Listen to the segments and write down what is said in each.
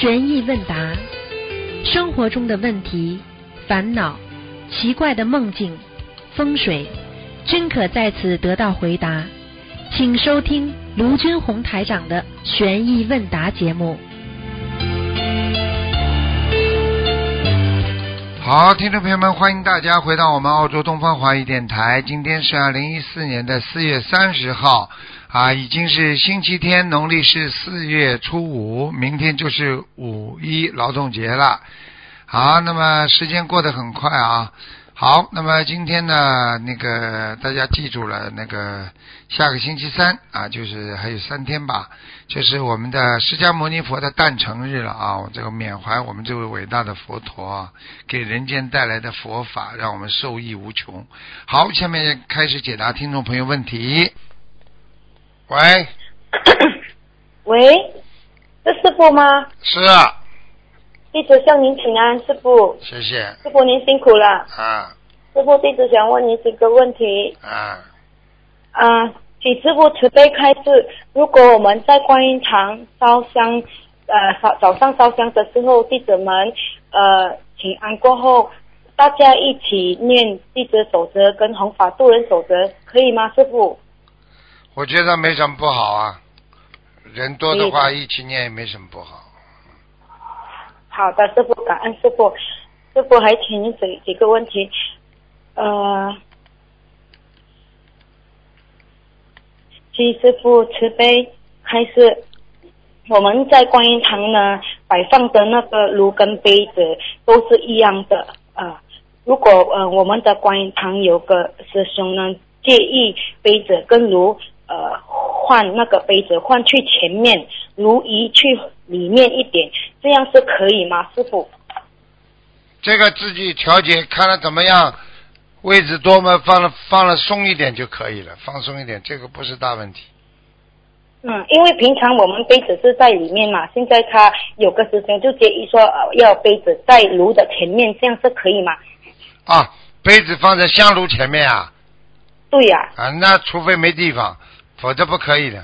悬疑问答，生活中的问题、烦恼、奇怪的梦境、风水，均可在此得到回答。请收听卢军红台长的悬疑问答节目。好，听众朋友们，欢迎大家回到我们澳洲东方华语电台。今天是二零一四年的四月三十号，啊，已经是星期天，农历是四月初五，明天就是五一劳动节了。好，那么时间过得很快啊。好，那么今天呢，那个大家记住了，那个下个星期三啊，就是还有三天吧，就是我们的释迦牟尼佛的诞辰日了啊！我这个缅怀我们这位伟大的佛陀啊，给人间带来的佛法，让我们受益无穷。好，下面开始解答听众朋友问题。喂，喂，是师傅吗？是啊，弟子向您请安，师傅。谢谢师傅您辛苦了。啊师傅，弟子想问您几个问题啊，啊，请师傅慈悲开示。如果我们在观音堂烧香，呃，早早上烧香的时候，弟子们呃请安过后，大家一起念弟子守则跟弘法度人守则，可以吗，师傅？我觉得没什么不好啊，人多的话一起念也没什么不好。好的，师傅，感恩师傅。师傅还请您几几个问题，呃，请师傅慈悲开示。我们在观音堂呢摆放的那个炉跟杯子都是一样的啊、如果呃我们的观音堂有个师兄呢介意杯子跟炉呃换那个杯子换去前面，炉移去里面一点，这样是可以吗，师傅？这个自己调节，看了怎么样，位置多么放了放了松一点就可以了，放松一点，这个不是大问题。嗯，因为平常我们杯子是在里面嘛，现在他有个师兄就建议说，呃，要杯子在炉的前面，这样是可以吗？啊，杯子放在香炉前面啊，对呀、啊，那除非没地方，否则不可以的。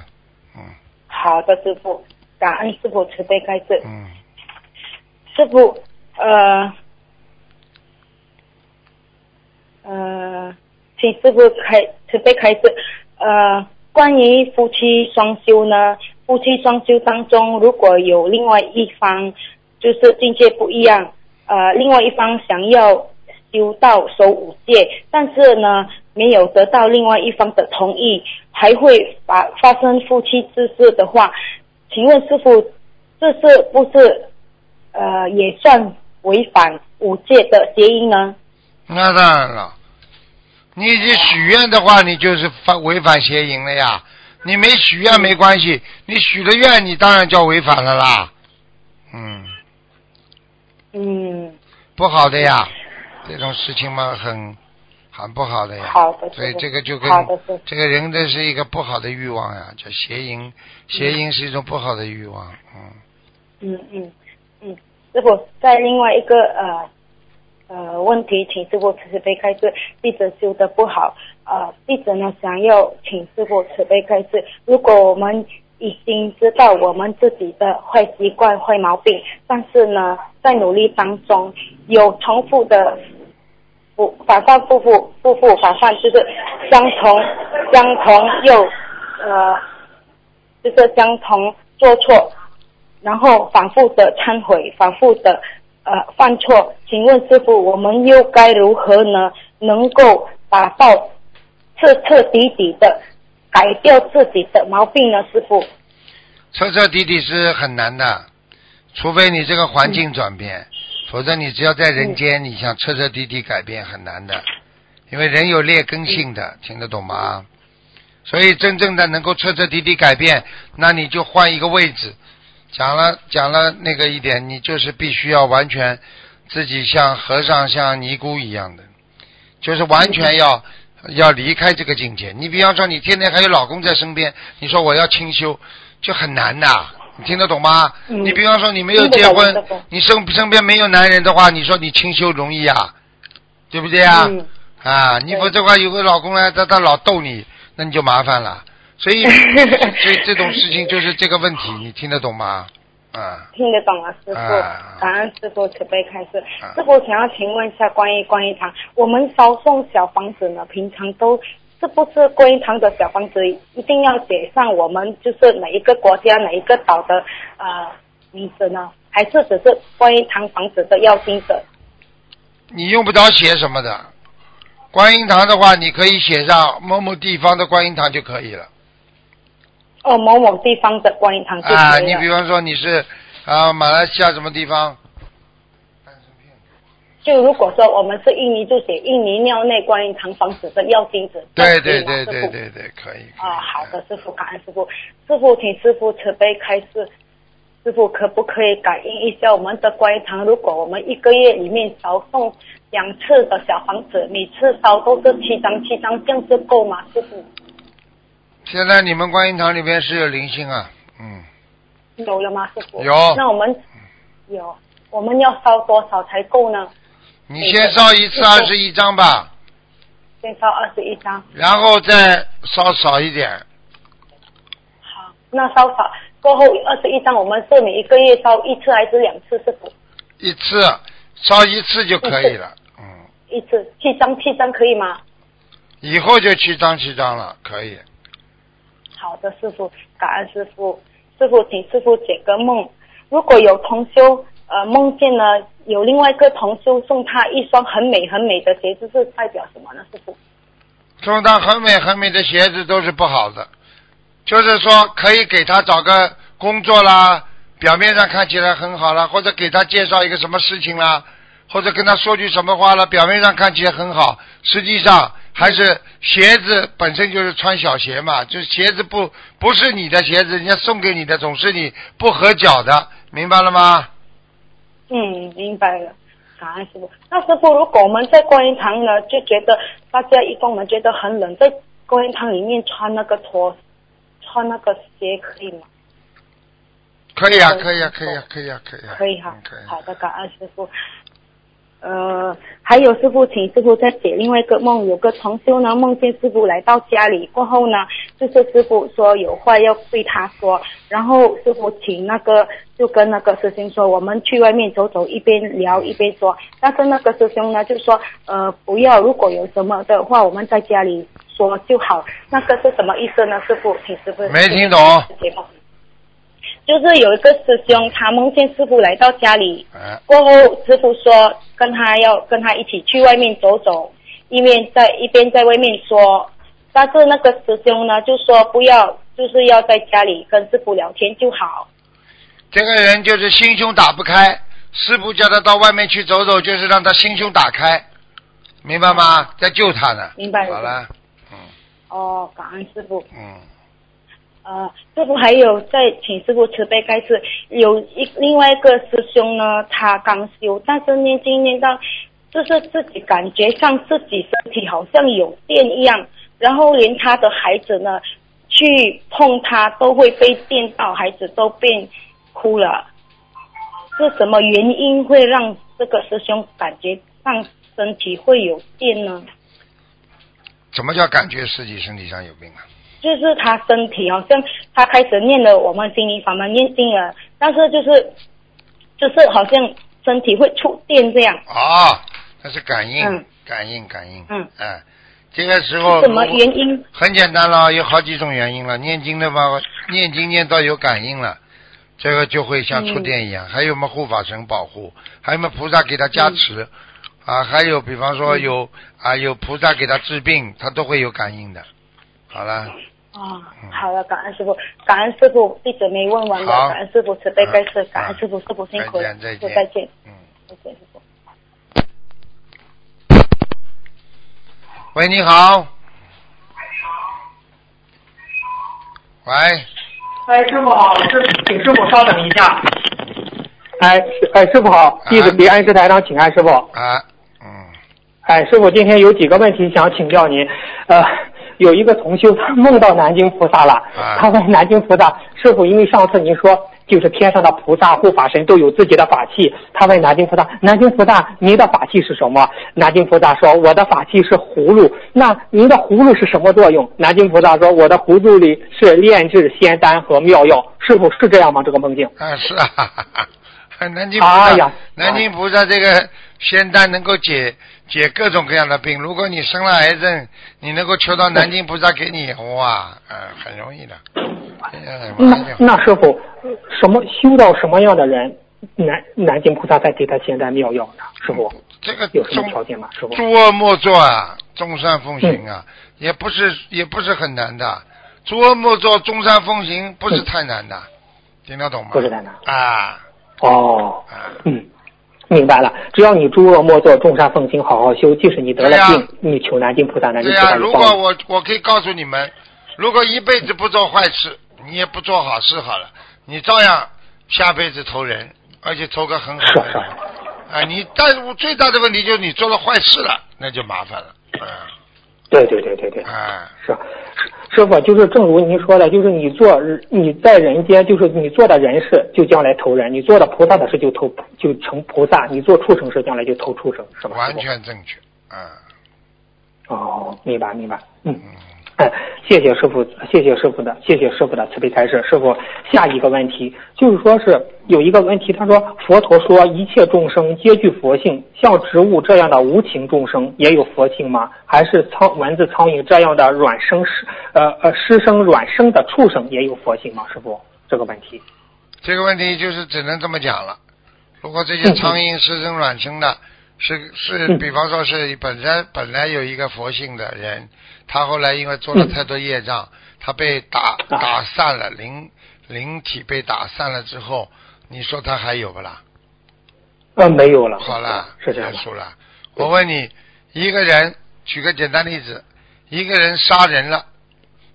嗯好的，师傅，感恩师傅慈悲开示。嗯，师傅，呃，呃，请师傅开慈悲开示。呃，关于夫妻双修呢，夫妻双修当中，如果有另外一方就是境界不一样，呃，另外一方想要修到守五戒，但是呢没有得到另外一方的同意，还会发发生夫妻之事的话，请问师傅，这是不是呃也算违反五戒的谐音呢？那当然了，你已经许愿的话，你就是犯违反邪淫了呀。你没许愿没关系，你许了愿，你当然叫违反了啦。嗯，嗯，不好的呀，这种事情嘛，很很不好的呀。好的，所以这个就跟这个人这是一个不好的欲望呀，叫邪淫。邪淫是一种不好的欲望，嗯，嗯嗯嗯，师傅，在另外一个呃呃问题，请师傅慈悲开示，弟子修的不好，呃，弟子呢想要请师傅慈悲开示，如果我们已经知道我们自己的坏习惯、坏毛病，但是呢，在努力当中有重复的复反反复复复复反反，就是相同相同又呃，就是相同做错，然后反复的忏悔，反复的呃犯错。请问师傅，我们又该如何呢？能够达到彻彻底底的改掉自己的毛病呢？师傅，彻彻底底是很难的，除非你这个环境转变，否则你只要在人间，你想彻彻底底改变很难的，因为人有劣根性的，听得懂吗？所以真正的能够彻彻底底改变，那你就换一个位置。讲了讲了那个一点，你就是必须要完全自己像和尚像尼姑一样的，就是完全要要离开这个境界。你比方说，你天天还有老公在身边，你说我要清修，就很难的。你听得懂吗？嗯你比方说你没有结婚你身身边没有男人的话，你说你清修容易啊？对不对啊？嗯啊，你对否则的话有个老公呢，他他老逗你，那你就麻烦了。所以，所以这种事情就是这个问题，你听得懂吗？啊，听得懂啊，师傅啊，感恩师傅慈悲开示啊。师傅想要请问一下关于关于堂，我们烧送小房子呢，平常都是不是观音堂的小房子一定要写上我们就是哪一个国家哪一个岛的呃名字呢？还是只是观音堂房子的要经者？你用不着写什么的。观音堂的话，你可以写上某某地方的观音堂就可以了。哦，某某地方的观音堂就可以了。啊，你比方说你是啊马来西亚什么地方？就如果说我们是印尼，就写印尼庙内观音堂房子的要经者。对对对对对对，可以。啊，好的，师傅，感恩师傅。师傅，请师傅慈悲开示，师傅可不可以感应一下我们的观音堂？如果我们一个月里面烧送两次的小房子，每次烧都是七张七张，这样子够吗？师傅现在你们观音堂里面是有灵性啊，嗯，有了吗？师傅有那我们有，我们要烧多少才够呢？你先烧一次二十一张吧，先烧二十一张。然后再烧少一点，好，那烧少过后二十一张，我们是每一个月烧一次还是两次？师傅一次烧一次就可以了，嗯，一次七张，七张可以吗？以后就七张七张了，可以。好的，师傅，感恩师傅。师傅，请师傅解个梦。如果有同修呃梦见呢，有另外一个同修送他一双很美很美的鞋子，是代表什么呢？师傅？送他很美很美的鞋子都是不好的，就是说可以给他找个工作啦，表面上看起来很好啦，或者给他介绍一个什么事情啦，或者跟他说句什么话了，表面上看起来很好，实际上还是鞋子本身就是穿小鞋嘛，就是鞋子不不是你的鞋子，人家送给你的总是你不合脚的，明白了吗？嗯，明白了。感恩师傅。那师傅，如果我们在观音堂呢，就觉得大家一共我们觉得很冷，在观音堂里面穿那个拖，穿那个鞋可以吗？可以啊，嗯可以啊，可以啊，可以啊，可以啊，可以哈。好的，感恩师傅。呃，还有师傅，请师傅再解另外一个梦，有个同修呢梦见师傅来到家里过后呢，就是师傅说有话要对他说，然后师傅请那个就跟那个师兄说，我们去外面走走，一边聊一边说，但是那个师兄呢就说呃不要，如果有什么的话，我们在家里说就好，那个是什么意思呢？师傅，请师傅没听懂。就是有一个师兄，他梦见师傅来到家里，哎，过后，师傅说跟他要跟他一起去外面走走，一面在一边在外面说，但是那个师兄呢就说不要，就是要在家里跟师傅聊天就好。这个人就是心胸打不开，师傅叫他到外面去走走，就是让他心胸打开，明白吗？在救他呢。明白好了，嗯哦，感恩师傅。嗯，呃，师傅还有在请师傅慈悲开示，有一另外一个师兄呢，他刚修，但是念经念到，就是自己感觉像自己身体好像有电一样，然后连他的孩子呢，去碰他都会被电到，孩子都变哭了。是什么原因会让这个师兄感觉上身体会有电呢？怎么叫感觉自己身体上有病啊？就是他身体好像他开始念了我们心灵法门念经了，但是就是就是好像身体会触电这样，啊，那是感应，嗯感应，感应。嗯，哎，这个时候什么原因？很简单了，有好几种原因了。念经的话，念经念到有感应了，这个就会像触电一样。还有么护法神保护，还有么菩萨给他加持，啊，还有比方说嗯。有、啊有菩萨给他治病，他都会有感应的。好了，啊嗯，好了，感恩师傅，感恩师傅，弟子没问完的，好。感恩师傅慈悲开示，嗯。感恩师傅，师傅辛苦了，再见再见，嗯，再见师傅。喂，你好。喂，哎，师傅好，师，请师傅稍等一下。哎，哎，师傅好，弟子给安师台长请安，师傅。啊，嗯，哎，师傅，今天有几个问题想请教您。呃，有一个同修他梦到南京菩萨了，啊他问南京菩萨师傅，因为上次您说就是天上的菩萨护法神都有自己的法器。他问南京菩萨：“南京菩萨，您的法器是什么？”南京菩萨说：“我的法器是葫芦。”那您的葫芦是什么作用？南京菩萨说：“我的葫芦里是炼制仙丹和妙药。”师傅是这样吗？这个梦境？啊，是啊。南京菩萨，南京菩萨这个仙丹能够解解各种各样的病。如果你生了癌症，你能够求到南京菩萨给你，哇，呃，很容易的。那那师傅，什么修到什么样的人，南南京菩萨才给他仙丹妙药呢？师傅，这个有什么条件吗？师傅，诸恶莫作啊，众善奉行啊，也不是也不是很难的。诸恶莫作，众善奉行不是太难的，听得懂吗？不是太难啊。哦，嗯，明白了。只要你诸恶莫作，众善奉行，好好修，即使你得了病，你求南京菩萨，南京菩萨如果我我可以告诉你们，如果一辈子不做坏事，你也不做好事好了，你照样下辈子投人，而且投个很好的人。啊，你但是最大的问题就是你做了坏事了，那就麻烦了。嗯，对对对对对，啊，是。师傅，就是正如您说的，就是你做你在人间，就是你做的人事，就将来投人；你做的菩萨的事，就投就成菩萨；你做畜生事，将来就投畜生，是吧？完全正确，嗯。哦，明白明白，嗯嗯。哎，谢谢师傅，谢谢师傅的，谢谢师傅的慈悲开示。师傅，下一个问题就是说是有一个问题，他说佛陀说一切众生皆具佛性，像植物这样的无情众生也有佛性吗？还是苍蚊子、苍蝇这样的软生湿呃呃湿生软生的畜生也有佛性吗？师傅，这个问题，这个问题就是只能这么讲了。如果这些苍蝇湿生软生的。是是，比方说是本身本来有一个佛性的人，他后来因为做了太多业障，他被打打散了，灵灵体被打散了之后，你说他还有不啦？啊，没有了。好了，是这样结束了。我问你，一个人举个简单例子，一个人杀人了，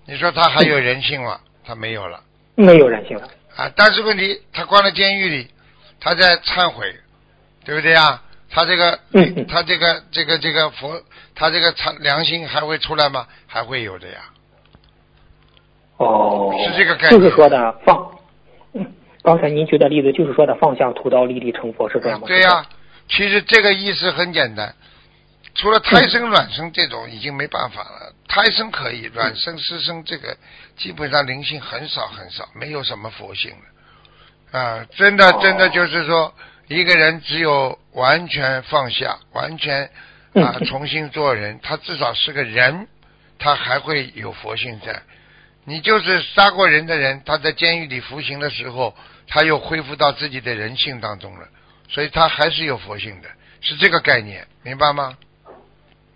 你说他还有人性吗？他没有了。没有人性了。啊，但是问题他关在监狱里，他在忏悔，对不对啊？他这个，他这个，这个，这个佛，他这个良良心还会出来吗？还会有的呀。哦，是这个概念。就是说的放，嗯，刚才您举的例子就是说的放下屠刀立地成佛，是这样吗？对呀，其实这个意思很简单，除了胎生卵生这种已经没办法了，胎生可以，卵生湿生这个基本上灵性很少很少，没有什么佛性了。啊，真的真的就是说。一个人只有完全放下，完全啊重新做人，他至少是个人，他还会有佛性在。你就是杀过人的人，他在监狱里服刑的时候，他又恢复到自己的人性当中了，所以他还是有佛性的，是这个概念，明白吗？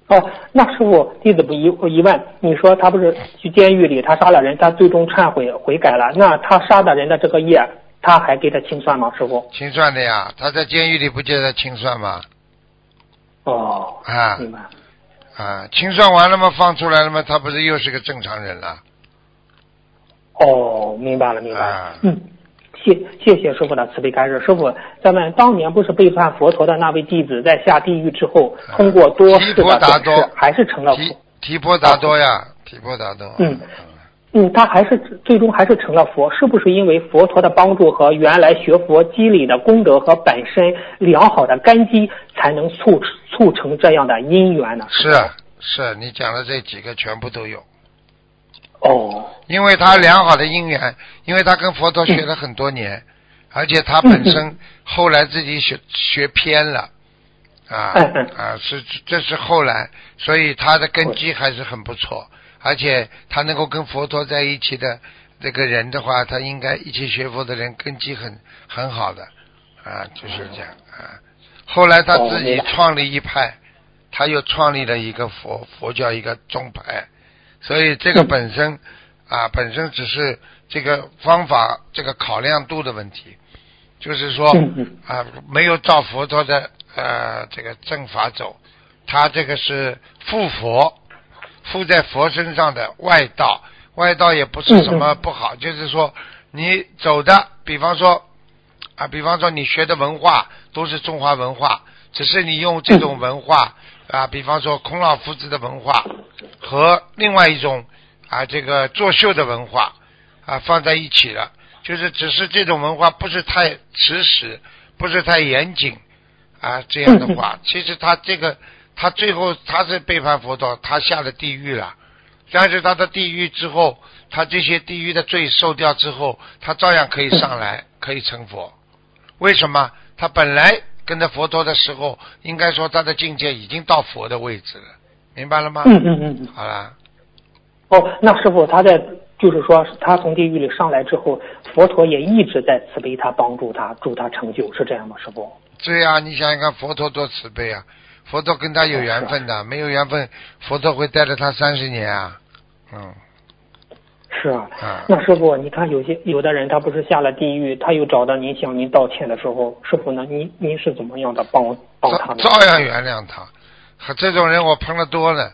哦，那师傅弟子不疑疑问，你说他不是去监狱里，他杀了人，他最终忏悔悔改了，那他杀的人的这个业？他还给他清算吗，师傅？清算的呀，他在监狱里不接他清算吗？哦，啊，明白。啊，清算完了吗？放出来了吗？他不是又是个正常人了？哦，明白了，明白了。嗯，谢谢谢师傅的慈悲开示。师傅，咱们当年不是背叛佛陀的那位弟子，在下地狱之后，通过多次的转世，还是成了提提婆达多呀？提婆达多。嗯。嗯，他还是最终还是成了佛，是不是因为佛陀的帮助和原来学佛积累的功德和本身良好的根基，才能促促成这样的因缘呢？是是，你讲的这几个全部都有。哦，因为他良好的因缘，因为他跟佛陀学了很多年，而且他本身后来自己学学偏了，啊啊，是这是后来，所以他的根基还是很不错。而且他能够跟佛陀在一起的这个人的话，他应该一起学佛的人根基很很好的啊，就是这样啊。后来他自己创立一派，他又创立了一个佛佛教一个宗派，所以这个本身啊，本身只是这个方法这个考量度的问题，就是说啊，没有照佛陀的呃这个正法走，他这个是复佛。附在佛身上的外道，外道也不是什么不好，就是说你走的，比方说啊，比方说你学的文化都是中华文化，只是你用这种文化啊，比方说孔老夫子的文化和另外一种啊这个作秀的文化啊放在一起了，就是只是这种文化不是太持实，不是太严谨啊，这样的话，其实他这个他最后他是背叛佛陀，他下了地狱了，但是他的地狱之后，他这些地狱的罪受掉之后，他照样可以上来，可以成佛。为什么？他本来跟着佛陀的时候，应该说他的境界已经到佛的位置了，明白了吗？嗯嗯嗯。好啦。哦，那师傅他在就是说他从地狱里上来之后，佛陀也一直在慈悲他，帮助他，助他成就，是这样吗？师傅？对呀，你想想看，佛陀多慈悲啊！佛陀跟他有缘分的，没有缘分，佛陀会带着他三十年啊。嗯。是啊。那师傅，你看有些有的人他不是下了地狱，他又找到您向您道歉的时候，师傅呢？您您是怎么样的帮帮他照样原谅他。这种人我碰的多了。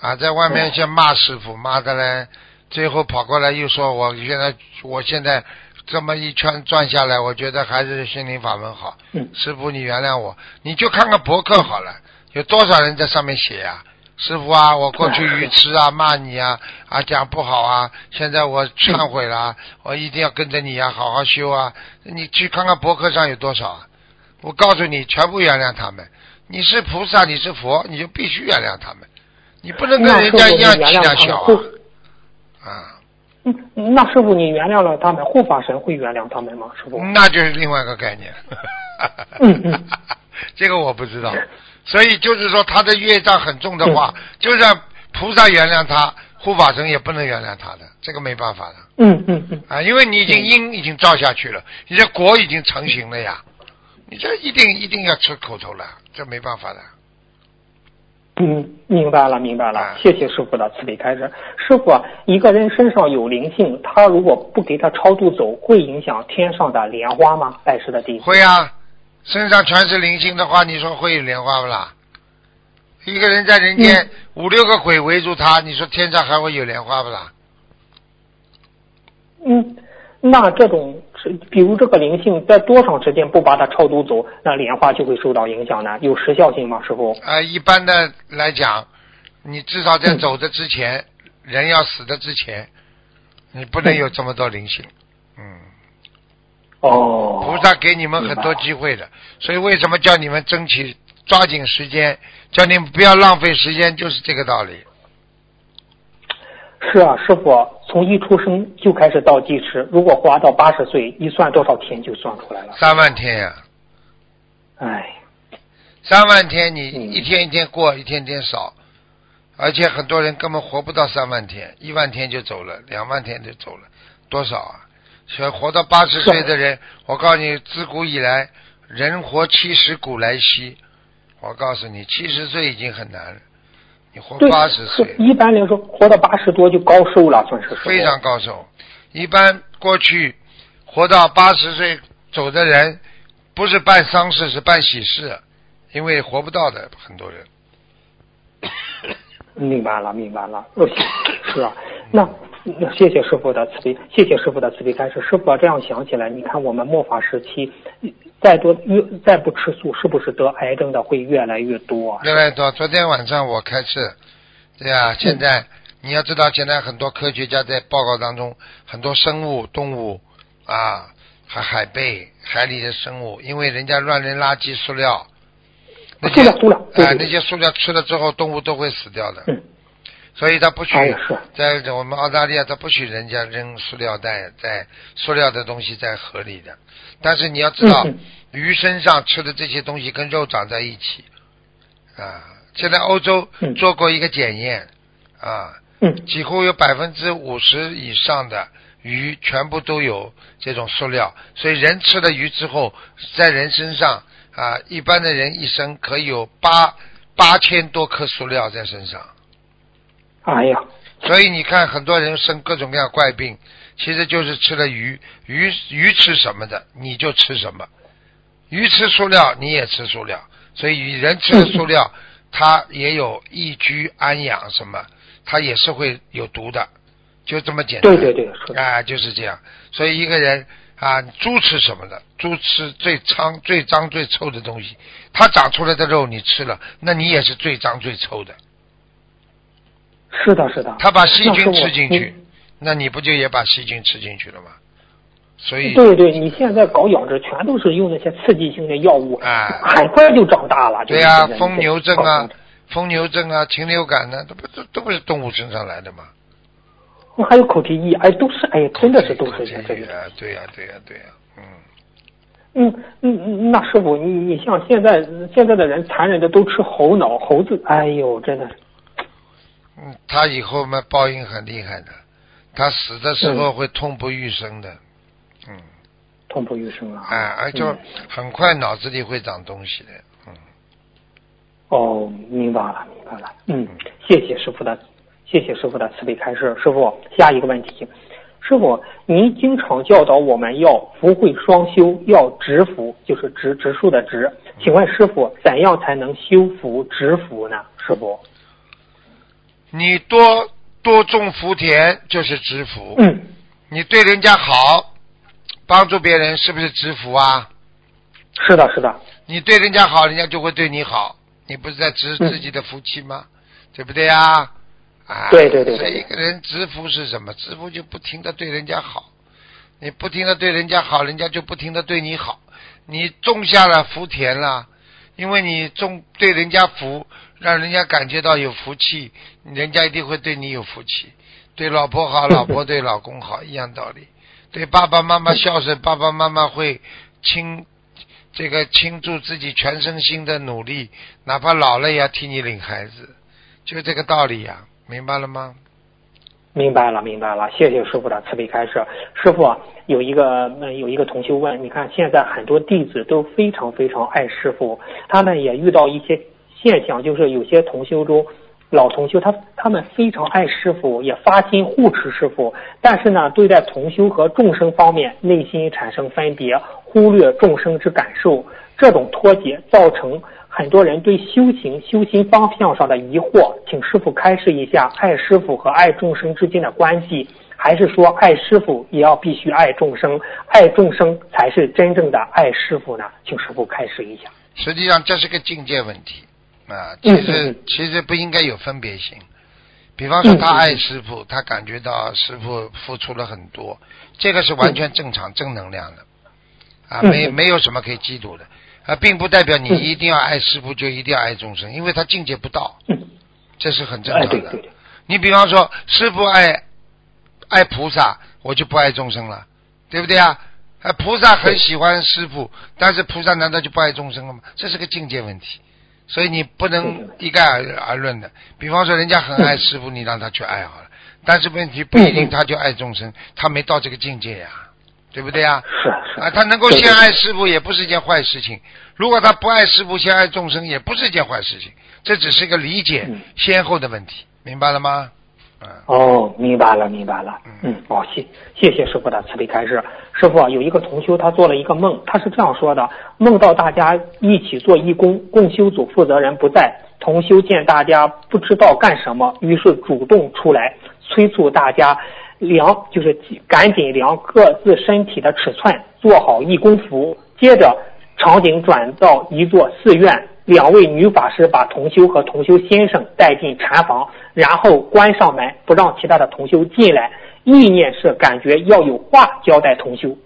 啊，在外面先骂师傅，骂的嘞，最后跑过来又说，我现在我现在这么一圈转下来，我觉得还是心灵法门好。嗯。师傅，你原谅我，你就看看博客好了，有多少人在上面写呀？师傅啊，我过去愚痴啊，骂你啊，啊讲不好啊，现在我忏悔了，我一定要跟着你啊，好好修啊。你去看看博客上有多少啊？我告诉你，全部原谅他们。你是菩萨，你是佛，你就必须原谅他们。你不能跟人家一样气量小啊！嗯，那师傅，你原谅了他们，护法神会原谅他们吗？师傅？那就是另外一个概念。嗯嗯，这个我不知道。所以就是说，他的业障很重的话，就算菩萨原谅他，护法神也不能原谅他的，这个没办法的。嗯嗯嗯。啊，因为你已经因已经造下去了，你这果已经成型了呀，你这一定一定要吃口头了，这没办法的。嗯，明白了，明白了。谢谢师傅的慈悲开示。师傅，一个人身上有灵性，他如果不给他超度走，会影响天上的莲花吗？拜师的弟子。会啊，身上全是灵性的话，你说会有莲花不啦？一个人在人间五六个鬼围住他，你说天上还会有莲花不啦？嗯，那这种。比如这个灵性在多长时间不把它超度走，那莲花就会受到影响呢？有时效性吗，师傅？啊，一般的来讲，你至少在走的之前，人要死的之前，你不能有这么多灵性。嗯。哦。菩萨给你们很多机会的，所以为什么叫你们争取抓紧时间，叫你们不要浪费时间，就是这个道理。是啊，师傅，从一出生就开始倒计时，如果活到八十岁，一算多少天就算出来了。三万天呀！哎，三万天，你一天一天过，一天天少，而且很多人根本活不到三万天，一万天就走了，两万天就走了，多少啊？所以活到八十岁的人，我告诉你，自古以来，人活七十古来稀。我告诉你，七十岁已经很难了。你活八十岁，一般来说活到八十多就高寿了，算是非常高寿。一般过去活到八十岁走的人，不是办丧事是办喜事，因为活不到的很多人。明白了，明白了，是啊，那。谢谢师傅的慈悲，谢谢师傅的慈悲开示。师傅这样想起来，你看我们末法时期，再多越再不吃素，是不是得癌症的会越来越多？越来越多。昨天晚上我开始，对呀，现在你要知道，现在很多科学家在报告当中，很多生物动物啊，还海贝海里的生物，因为人家乱扔垃圾塑料，那些啊那些塑料吃了之后，动物都会死掉的。所以他不许在我们澳大利亚，他不许人家扔塑料袋在塑料的东西在河里的。但是你要知道，鱼身上吃的这些东西跟肉长在一起啊。现在欧洲做过一个检验啊，几乎有百分之五十以上的鱼全部都有这种塑料。所以人吃了鱼之后，在人身上啊，一般的人一生可以有八八千多颗塑料在身上。哎呀，所以你看，很多人生各种各样怪病，其实就是吃了鱼，鱼鱼吃什么的，你就吃什么。鱼吃塑料，你也吃塑料，所以人吃的塑料，它也有易居安养什么，它也是会有毒的，就这么简单。对对对，啊，就是这样。所以一个人啊，猪吃什么的？猪吃最脏、最脏、最臭的东西，它长出来的肉你吃了，那你也是最脏最臭的。是的，是的。他把细菌吃进去，那你不就也把细菌吃进去了吗？所以对对，你现在搞养殖全都是用那些刺激性的药物，哎很快就长大了。对呀、就是疯牛症啊，疯牛症啊，禽流感呢、都不都都不是动物身上来的嘛？还有口蹄疫，哎，都是哎，真的是都是这个。对呀、对呀、对呀、嗯，嗯嗯嗯，那师傅，你你像现在现在的人残忍的都吃猴脑猴子，哎呦，真的是。嗯，他以后嘛报应很厉害的，他死的时候会痛不欲生的，嗯，痛不欲生啊！哎，而且嗯很快脑子里会长东西的，嗯，哦，明白了，明白了。嗯，谢谢师傅的，谢谢师傅的慈悲开示。师傅，下一个问题，师傅，您经常教导我们要福慧双修，要直福，就是植植树的植。请问师傅，怎样才能修福植福呢？师傅？你多多种福田就是植福，嗯，你对人家好，帮助别人是不是植福啊？是的，是的。你对人家好，人家就会对你好，你不是在植嗯自己的福气吗？对不对呀？啊，对对对对所以一个人植福是什么？植福就不停的对人家好，你不停的对人家好，人家就不停的对你好。你种下了福田了，因为你种对人家福，让人家感觉到有福气，人家一定会对你有福气。对老婆好，老婆对老公好，一样道理。对爸爸妈妈孝顺，爸爸妈妈会倾这个倾注自己全身心的努力，哪怕老了也要替你领孩子，就这个道理呀、明白了吗？明白了，明白了，谢谢师傅的慈悲开示。师傅有一个呃有一个同修问，你看现在很多弟子都非常非常爱师傅，他们也遇到一些现象，就是有些同修中。老同修他他们非常爱师傅，也发心护持师傅，但是呢，对待同修和众生方面，内心产生分别，忽略众生之感受，这种脱节造成很多人对修行、修心方向上的疑惑，请师傅开示一下爱师傅和爱众生之间的关系，还是说爱师傅也要必须爱众生，爱众生才是真正的爱师傅呢？请师傅开示一下。实际上这是个境界问题啊，嗯其实、嗯。其实不应该有分别心。比方说他爱师傅，他感觉到师傅付出了很多，这个是完全正常、正能量的。啊，嗯没嗯。没有什么可以嫉妒的。啊，并不代表你嗯。一定要爱师傅就一定要爱众生，因为他境界不到，嗯，这是很正哎，常的。你比方说，师傅爱爱菩萨，我就不爱众生了，对不对啊？啊，菩萨很喜欢师傅，但是菩萨难道就不爱众生了吗？这是个境界问题，所以你不能一概而而论的。比方说，人家很爱师傅，你让他去爱好了，但是问题不一定他就爱众生，他没到这个境界呀，对不对呀？是是啊，他能够先爱师傅也不是一件坏事情。如果他不爱师傅，先爱众生也不是一件坏事情。这只是个理解嗯先后的问题，明白了吗？嗯，哦，明白了，明白了。嗯嗯，哦，谢谢谢师傅的慈悲开示。师傅啊，有一个同修，他做了一个梦，他是这样说的：梦到大家一起做义工，共修组负责人不在，同修见大家不知道干什么，于是主动出来催促大家量，就是赶紧量各自身体的尺寸，做好义工服。接着场景转到一座寺院，两位女法师把同修和同修先生带进禅房，然后关上门，不让其他的同修进来。意念是感觉要有话交代同修，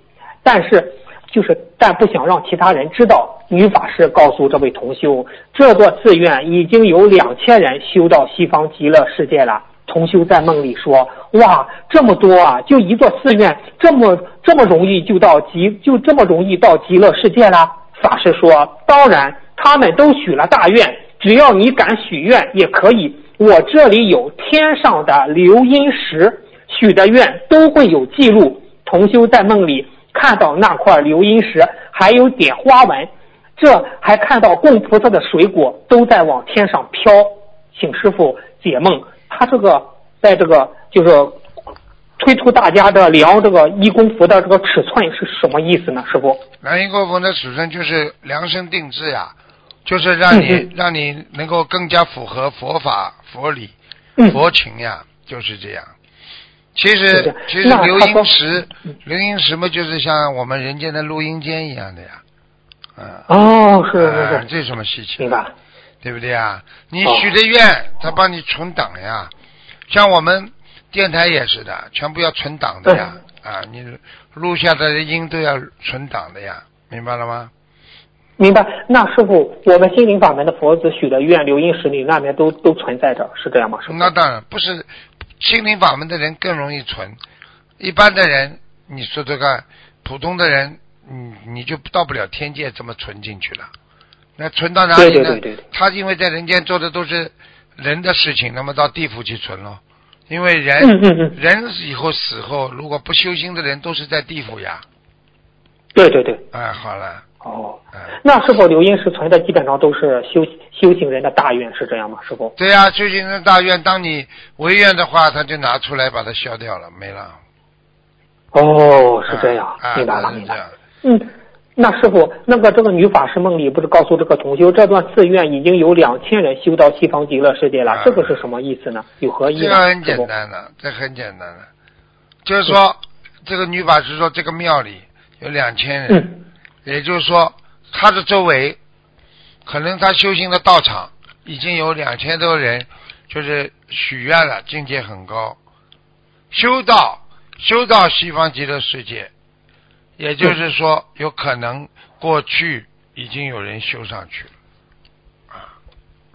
但是就是但不想让其他人知道。女法师告诉这位同修，这座寺院已经有两千人修到西方极乐世界了。同修在梦里说：“哇，这么多啊！就一座寺院，这么这么容易就到极，就这么容易到极乐世界啦？”法师说：“当然，他们都许了大愿，只要你敢许愿也可以。我这里有天上的留音石，许的愿都会有记录。”同修在梦里看到那块留音石，还有点花纹，这还看到供菩萨的水果都在往天上飘。请师傅解梦。他这个在这个就是推出大家的量这个一公服的这个尺寸是什么意思呢？师傅？量一公分的尺寸就是量身定制呀，就是让你、让你能够更加符合佛法佛理嗯佛情呀，就是这样。其实其实留音石嗯留音石嘛，就是像我们人间的录音间一样的呀，嗯。哦，是是是，啊这有什么稀奇对吧。对不对啊？你哦许的愿，他帮你存档呀。像我们电台也是的，全部要存档的呀。啊，你录下的音都要存档的呀，明白了吗？明白。那师傅，我们心灵法门的佛子许的愿、留音使里那边都都存在着，是这样吗？师？那当然不是，心灵法门的人更容易存，一般的人，你说这个普通的人，你你就到不了天界这么存进去了。那存到哪里呢？对对对对他因为在人间做的都是人的事情，那么到地府去存了。因为人、嗯嗯嗯人以后死后，如果不修心的人，都是在地府呀。对对对。哎，好了，哦，哎，那是否留音师存的基本上都是修修行人的大愿，是这样吗？师傅？对呀、修行人大愿，当你违愿的话，他就拿出来把它消掉了，没了。哦，是这样，啊明白了，明白啊是这样。嗯，那师傅，那个这个女法师梦里不是告诉这个同修，这段寺院已经有两千人修到西方极乐世界了，啊这个是什么意思呢？有何意呢？这个很简单的，这很简单的，就是说，这个女法师说，这个庙里有两千人，嗯也就是说，他的周围，可能他修行的道场已经有两千多人，就是许愿了，境界很高，修道修到西方极乐世界，也就是说，有可能过去已经有人修上去了，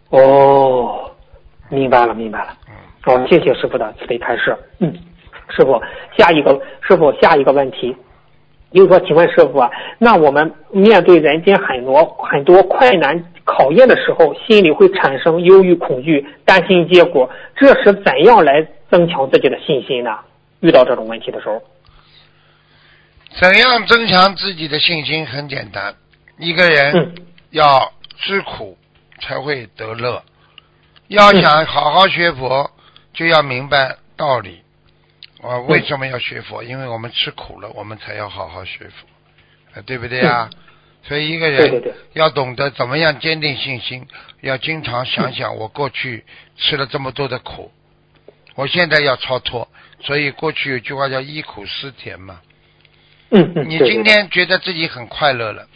哦，明白了，明白了。嗯，哦，谢谢师傅的慈悲开示。嗯，师傅，下一个师傅下一个问题，就是说，请问师傅啊，那我们面对人间很多很多困难考验的时候，心里会产生忧郁、恐惧、担心结果，这时怎样来增强自己的信心呢？遇到这种问题的时候，怎样增强自己的信心？很简单，一个人嗯要知苦才会得乐。要想好好学佛，就要明白道理。我为什么要学佛？因为我们吃苦了，我们才要好好学佛，呃对不对啊？所以一个人要懂得怎么样坚定信心，要经常想想我过去吃了这么多的苦，我现在要超脱。所以过去有句话叫“忆苦思甜”嘛。嗯嗯，你今天觉得自己很快乐了，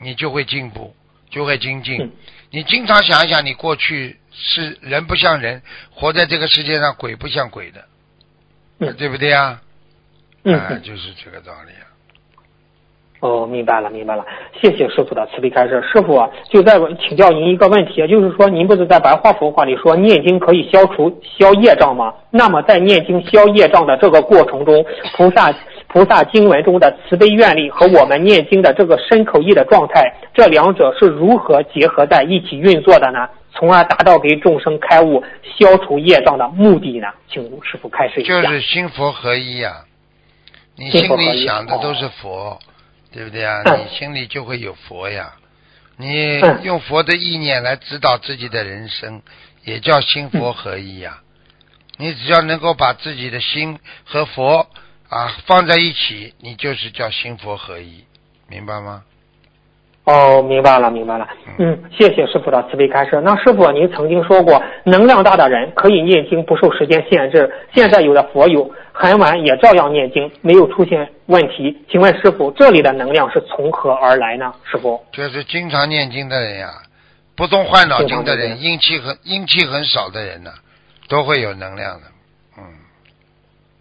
你就会进步，就会精进。嗯你经常想一想，你过去是人不像人，活在这个世界上鬼不像鬼的，嗯对不对啊？啊嗯嗯就是这个道理啊。哦，明白了，明白了，谢谢师傅的慈悲开示。师傅啊，就再请教您一个问题，就是说，您不是在白话佛法里说念经可以消除消业障吗？那么在念经消业障的这个过程中，菩萨菩萨经文中的慈悲愿力和我们念经的这个身口意的状态，这两者是如何结合在一起运作的呢？从而达到给众生开悟、消除业障的目的呢？请师傅开示一下。就是心佛合一呀、你心里想的都是佛，对不对啊？嗯你心里就会有佛呀。你嗯用佛的意念来指导自己的人生，也叫心佛合一呀。你只要能够把自己的心和佛啊放在一起，你就是叫心佛合一，明白吗？哦，明白了，明白了。嗯，谢谢师傅的慈悲开示。那师傅，您曾经说过，能量大的人可以念经，不受时间限制。现在有的佛友很晚也照样念经，没有出现问题。请问师傅，这里的能量是从何而来呢？师傅？就是经常念经的人呀，不动坏脑筋的人，阴气很阴气很少的人呢，都会有能量的。嗯。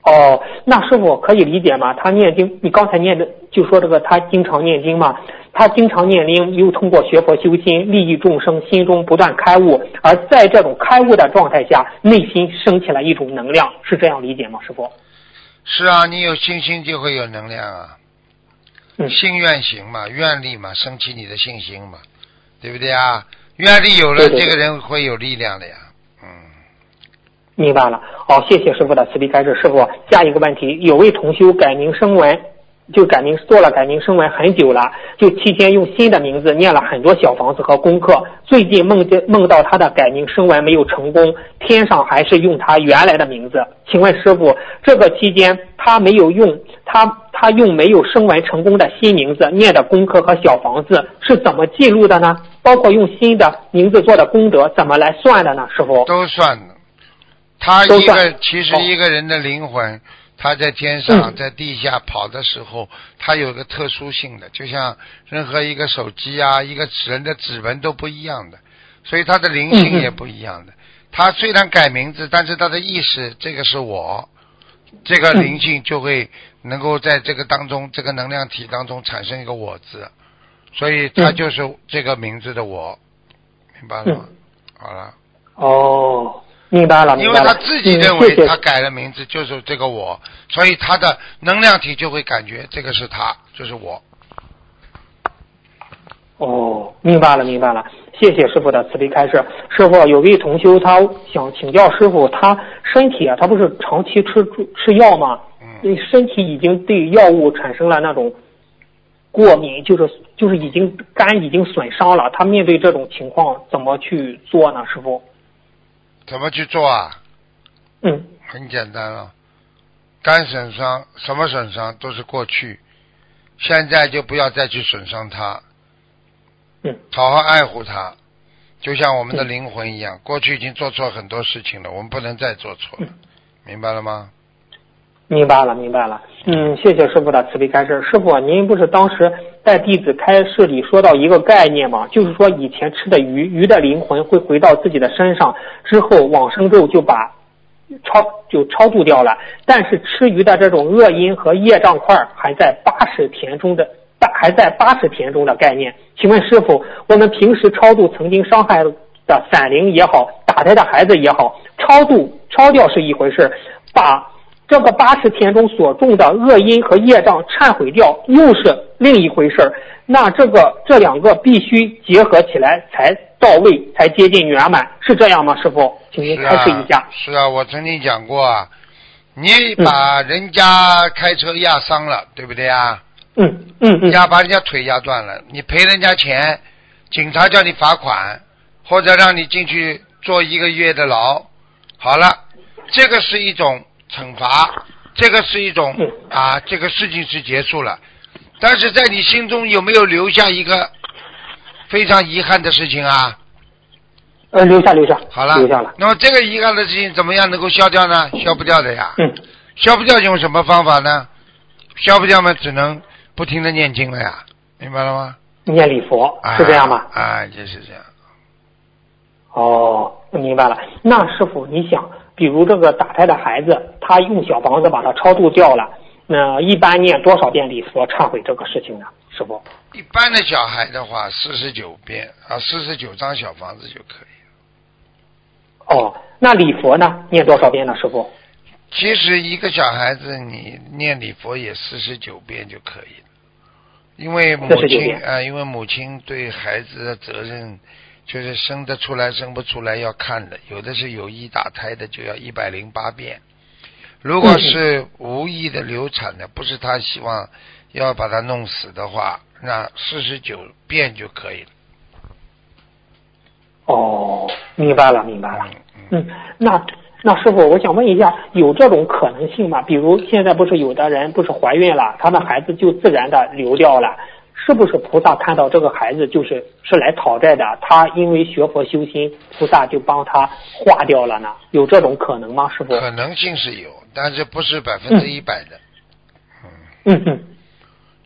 哦，那师傅可以理解吗？他念经，你刚才念的就说这个他经常念经嘛，他经常念经，又通过学佛修心，利益众生，心中不断开悟，而在这种开悟的状态下，内心升起了一种能量，是这样理解吗？师傅？是啊，你有信心就会有能量啊，嗯心愿行嘛，愿力嘛，升起你的信心嘛，对不对啊？愿力有了，对对对这个人会有力量的呀。嗯，明白了。好、谢谢师傅的慈悲开示。师傅，下一个问题，有位同修改名声文，就改名做了改名声文很久了，就期间用新的名字念了很多小房子和功课。最近梦见梦到他的改名声文没有成功，天上还是用他原来的名字。请问师傅，这个期间他没有用他他用没有声文成功的新名字念的功课和小房子是怎么记录的呢？包括用新的名字做的功德怎么来算的呢？师傅？都算的。他一个其实哦一个人的灵魂，他在天上、嗯在地下跑的时候，他有个特殊性的，就像任何一个手机啊，一个人的指纹都不一样的，所以他的灵性也不一样的。他虽然改名字，但是他的意识，这个是我，这个灵性就会能够在这个当中，这个能量体当中产生一个我字，所以他就是这个名字的我，明白了吗？好了。哦，明白了，明因为白。他自己嗯认为他改了名字就是这个我，所以他的能量体就会感觉这个是他，就是我。哦，明白了，明白了。谢谢师傅的慈悲开示。师傅，有位同修他想请教师傅，他身体啊，他不是长期吃吃药吗？嗯，身体已经对药物产生了那种过敏，就是就是已经肝已经损伤了。他面对这种情况怎么去做呢？师傅？怎么去做啊？嗯。很简单了，肝损伤什么损伤都是过去，现在就不要再去损伤它，嗯。好好爱护它，就像我们的嗯。灵魂一样，过去已经做错很多事情了，我们不能再做错了，嗯。明白了吗？明白了，明白了。嗯，谢谢师傅的慈悲开示。师傅，您不是当时在弟子开示里说到一个概念嘛？就是说以前吃的鱼，鱼的灵魂会回到自己的身上，之后往生咒就把超就超度掉了。但是吃鱼的这种恶因和业障块还在八十田中的大还在八十田中的概念。请问师傅，我们平时超度曾经伤害的散灵也好，打胎的孩子也好，超度超掉是一回事，把这个八十天中所种的恶因和业障忏悔掉，又是另一回事儿。那这个这两个必须结合起来才到位，才接近圆满，是这样吗？师傅，请您开示一下。啊，是啊，我曾经讲过啊，你把人家开车压伤了，对不对啊？嗯嗯嗯压把人家腿压断了，你赔人家钱，警察叫你罚款，或者让你进去坐一个月的牢。好了，这个是一种惩罚，这个是一种嗯啊，这个事情是结束了。但是在你心中有没有留下一个非常遗憾的事情啊？呃，留下留下，好了，留下了。那么这个遗憾的事情怎么样能够消掉呢？消不掉的呀。嗯消不掉用什么方法呢？消不掉嘛，只能不停的念经了呀，明白了吗？念礼佛啊是这样吗？啊，就是这样。哦，明白了。那师傅，你想，比如这个打胎的孩子，他用小房子把他超度掉了，那一般念多少遍礼佛忏悔这个事情呢？师傅？一般的小孩的话，四十九遍啊，四十九张小房子就可以。哦，那礼佛呢？念多少遍呢？师傅？其实一个小孩子，你念礼佛也四十九遍就可以了，因为母亲遍啊、因为母亲对孩子的责任就是生得出来生不出来要看的，有的是有意打胎的就要一百零八遍，如果是无意的流产的，不是他希望要把他弄死的话，那四十九遍就可以了。哦，明白了，明白了。嗯嗯，那那师傅，我想问一下，有这种可能性吗？比如现在不是有的人不是怀孕了，他的孩子就自然的流掉了，是不是菩萨看到这个孩子就是是来讨债的，他因为学佛修心，菩萨就帮他化掉了呢？有这种可能吗？师傅？可能性是有，但是不是百分之一百的。嗯嗯，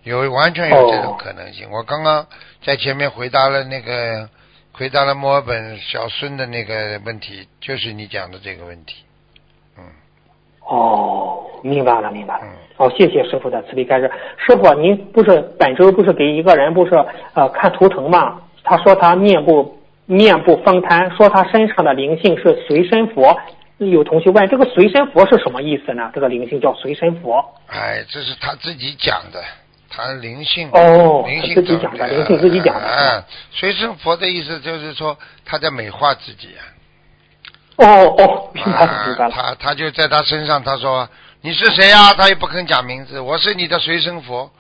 有完全有这种哦可能性。我刚刚在前面回答了那个回答了墨尔本小孙的那个问题，就是你讲的这个问题。嗯哦，明白了，明白了。嗯，哦，谢谢师傅的慈悲开示。师傅，您不是本周不是给一个人不是呃看图腾吗？他说他面部面部风瘫，说他身上的灵性是随身佛。有同学问这个随身佛是什么意思呢？这个灵性叫随身佛。哎，这是他自己讲的，他灵性哦灵性自己讲的灵性自己讲的哎，随身佛的意思就是说他在美化自己啊。哦哦，明白了，明白啊，了。他他就在他身上，他说你是谁呀、他也不肯讲名字，我是你的随身佛，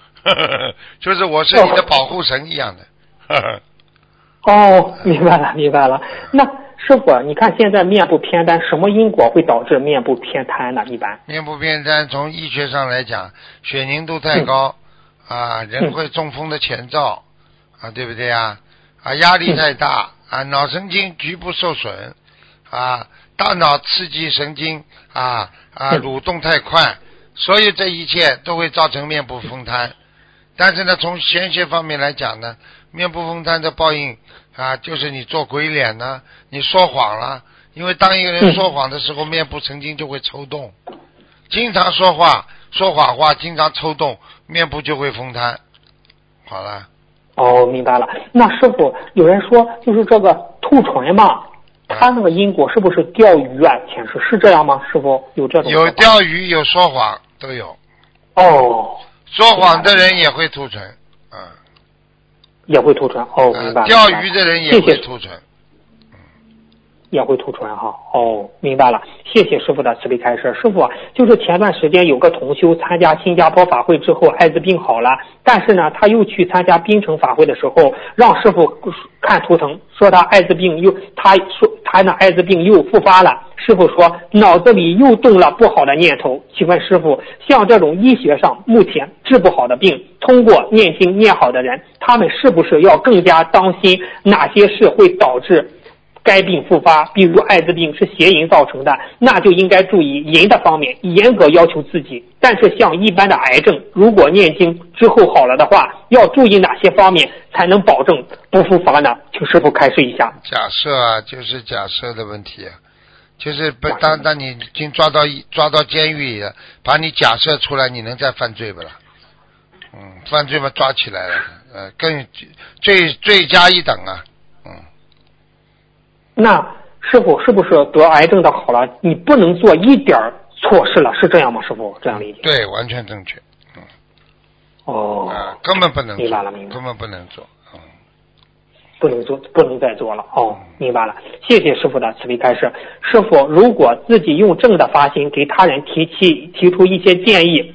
就是我是你的保护神一样的。哦，明白了，明白了。那师傅，你看现在面部偏瘫，什么因果会导致面部偏瘫呢？一般。面部偏瘫，从医学上来讲，血凝度太高，啊，人会中风的前兆，啊，对不对啊？啊，压力太大，啊，脑神经局部受损，啊，大脑刺激神经，啊啊，嗯蠕动太快，所有这一切都会造成面部风瘫。但是呢，从玄学方面来讲呢，面部风瘫的报应啊，就是你做鬼脸呢，你说谎了，因为当一个人嗯说谎的时候，面部神经就会抽动，经常说话说谎话，经常抽动，面部就会风瘫。好了，哦，明白了。那师傅，有人说就是这个兔唇嘛，他那个因果是不是钓鱼啊？前世是这样吗？师傅有这种有钓鱼，有说谎，都有。哦，说谎的人也会吐唇，嗯，也会吐唇。哦，明白钓鱼的人也会吐唇。也会吐出来哈。哦，明白了，谢谢师傅的慈悲开示。师傅，就是前段时间有个同修参加新加坡法会之后，艾滋病好了，但是呢，他又去参加槟城法会的时候，让师傅看图腾，说他艾滋病又，他说他那艾滋病又复发了。师傅说脑子里又动了不好的念头。请问师傅，像这种医学上目前治不好的病，通过念经念好的人，他们是不是要更加当心哪些事会导致？该病复发，比如艾滋病是邪淫造成的，那就应该注意淫的方面，严格要求自己。但是像一般的癌症，如果念经之后好了的话，要注意哪些方面才能保证不复发呢？请师傅开示一下。假设啊，就是假设的问题啊，就是不当当你已经抓到抓到监狱里了，把你假设出来，你能再犯罪不啦？嗯，犯罪嘛抓起来了，呃，更罪罪加一等啊，嗯，那师傅是不是得癌症的好了，你不能做一点儿错事了？是这样吗？师傅这样理解？对，完全正确，哦，啊，根本不能做明白了明白根本不能做，嗯，不能做，不能再做了。哦，明白了，谢谢师傅的慈悲开示。师傅，如果自己用正的发心给他人提起提出一些建议，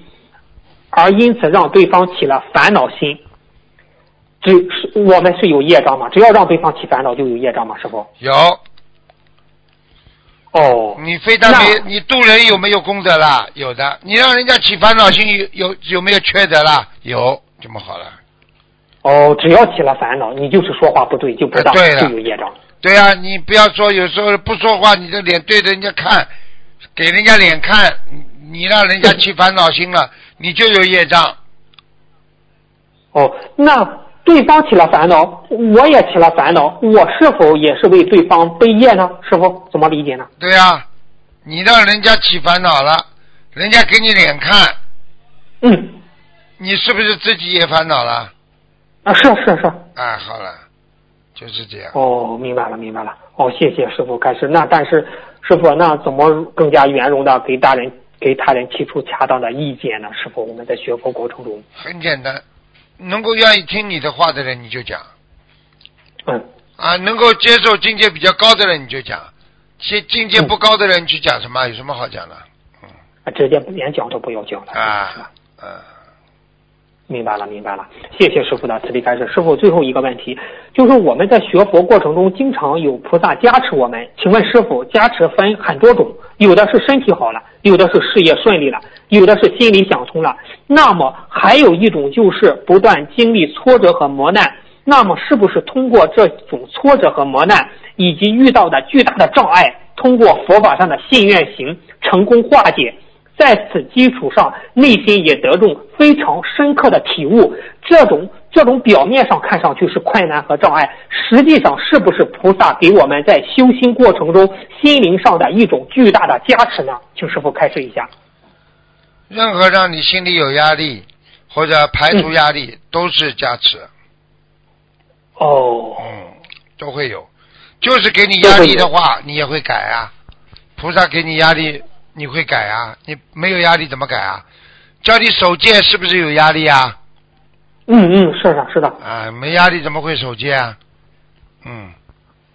而因此让对方起了烦恼心，只是我们是有业障嘛？只要让对方起烦恼就有业障嘛？师傅？有，哦，你非但没你渡人有没有功德啦？有的，你让人家起烦恼心有有有没有缺德啦？有，这么好了。哦，只要起了烦恼，你就是说话不对就不当，就有业障。对呀、你不要说有时候不说话，你的脸对着人家看，给人家脸看，你你让人家起烦恼心了，你就有业障。哦，那对方起了烦恼，我也起了烦恼，我是否也是为对方背业呢？师傅怎么理解呢？对呀、你让人家起烦恼了，人家给你脸看，嗯，你是不是自己也烦恼了？啊，是是是。啊，好了，就是这样。哦，明白了，明白了。哦，谢谢师傅开始。那但是师傅，那怎么更加圆融的给大人给他人提出恰当的意见呢？师傅，我们在学佛过程中，很简单，能够愿意听你的话的人你就讲嗯，啊，能够接受境界比较高的人你就讲，境境界不高的人你去讲什么？有什么好讲的？啊直接连讲都不要讲了，啊？，嗯。明白了，明白了，谢谢师傅的慈悲开示。师傅，最后一个问题，就是我们在学佛过程中，经常有菩萨加持我们。请问师傅，加持分很多种，有的是身体好了，有的是事业顺利了，有的是心里想通了。那么还有一种就是不断经历挫折和磨难。那么是不是通过这种挫折和磨难，以及遇到的巨大的障碍，通过佛法上的信愿行，成功化解？在此基础上，内心也得中非常深刻的体悟。这种这种表面上看上去是困难和障碍，实际上是不是菩萨给我们在修心过程中心灵上的一种巨大的加持呢？请师傅开示一下。任何让你心里有压力或者排除压力，都是加持，哦，嗯，都会有。就是给你压力的话，你也会改啊。菩萨给你压力，你会改啊。你没有压力怎么改啊？教你守戒是不是有压力啊？嗯嗯，是的，是的。啊，没压力怎么会守戒啊？嗯，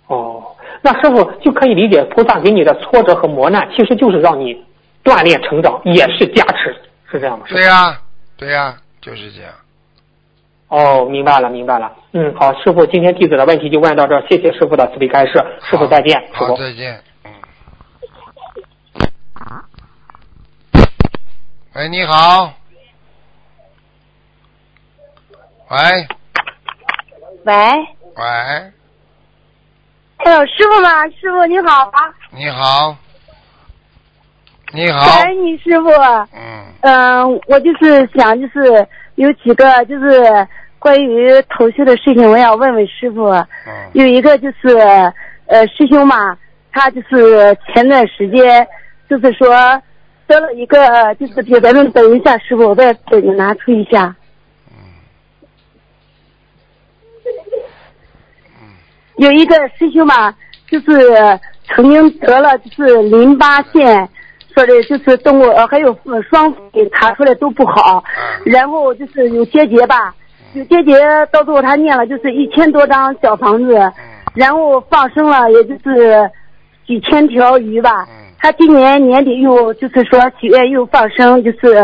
哦，那师傅就可以理解，菩萨给你的挫折和磨难，其实就是让你锻炼成长，也是加持，是这样吗？对呀、对呀、就是这样。哦，明白了，明白了。嗯，好，师傅，今天弟子的问题就问到这儿，谢谢师傅的慈悲开示。师傅再见，师好，傅。再见。嗯。喂，你好。喂喂，喂，哎呦，师傅吗？师傅你好啊！你好。你好。感恩你师傅。嗯嗯、我就是想，就是有几个就是关于头绪的事情，我要问问师傅。嗯有一个就是呃，师兄嘛，他就是前段时间就是说得了一个，就是别咱们等一下，师傅，我再给你拿出一下。有一个师兄嘛，就是曾经得了就是淋巴腺，说的就是动物呃还有双肺查出来都不好，然后就是有结节吧，有结节，到最后他念了就是一千多张小房子，然后放生了也就是几千条鱼吧。他今年年底又就是说许愿又放生，就是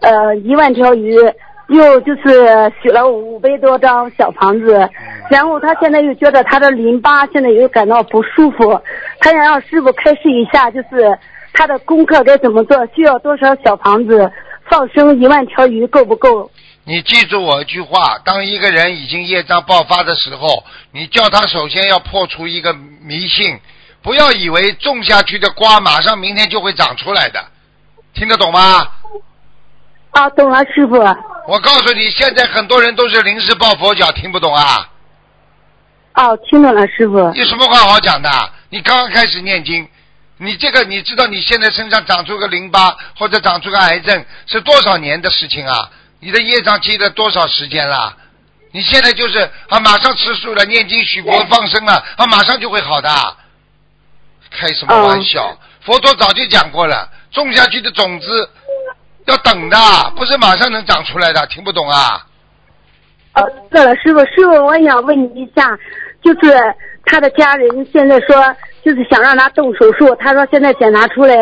呃一万条鱼。又就是许了五百多张小房子，然后他现在又觉得他的淋巴现在又感到不舒服，他想让师傅开示一下，就是他的功课该怎么做，需要多少小房子，放生一万条鱼够不够？你记住我一句话：当一个人已经业障爆发的时候，你叫他首先要破除一个迷信，不要以为种下去的瓜马上明天就会长出来的，听得懂吗？啊，懂了，师傅。我告诉你，现在很多人都是临时抱佛脚，听不懂啊。哦，听懂了，师傅。有什么话好讲的？你刚刚开始念经，你这个你知道你现在身上长出个淋巴或者长出个癌症是多少年的事情啊？你的业障积了多少时间了？你现在就是啊，马上吃素了，念经许佛放生了，啊，马上就会好的。开什么玩笑？佛陀早就讲过了，种下去的种子。要等的，不是马上能长出来的，听不懂啊？哦，对了，师傅，师傅，我想问你一下，就是他的家人现在说，就是想让他动手术，他说现在检查出来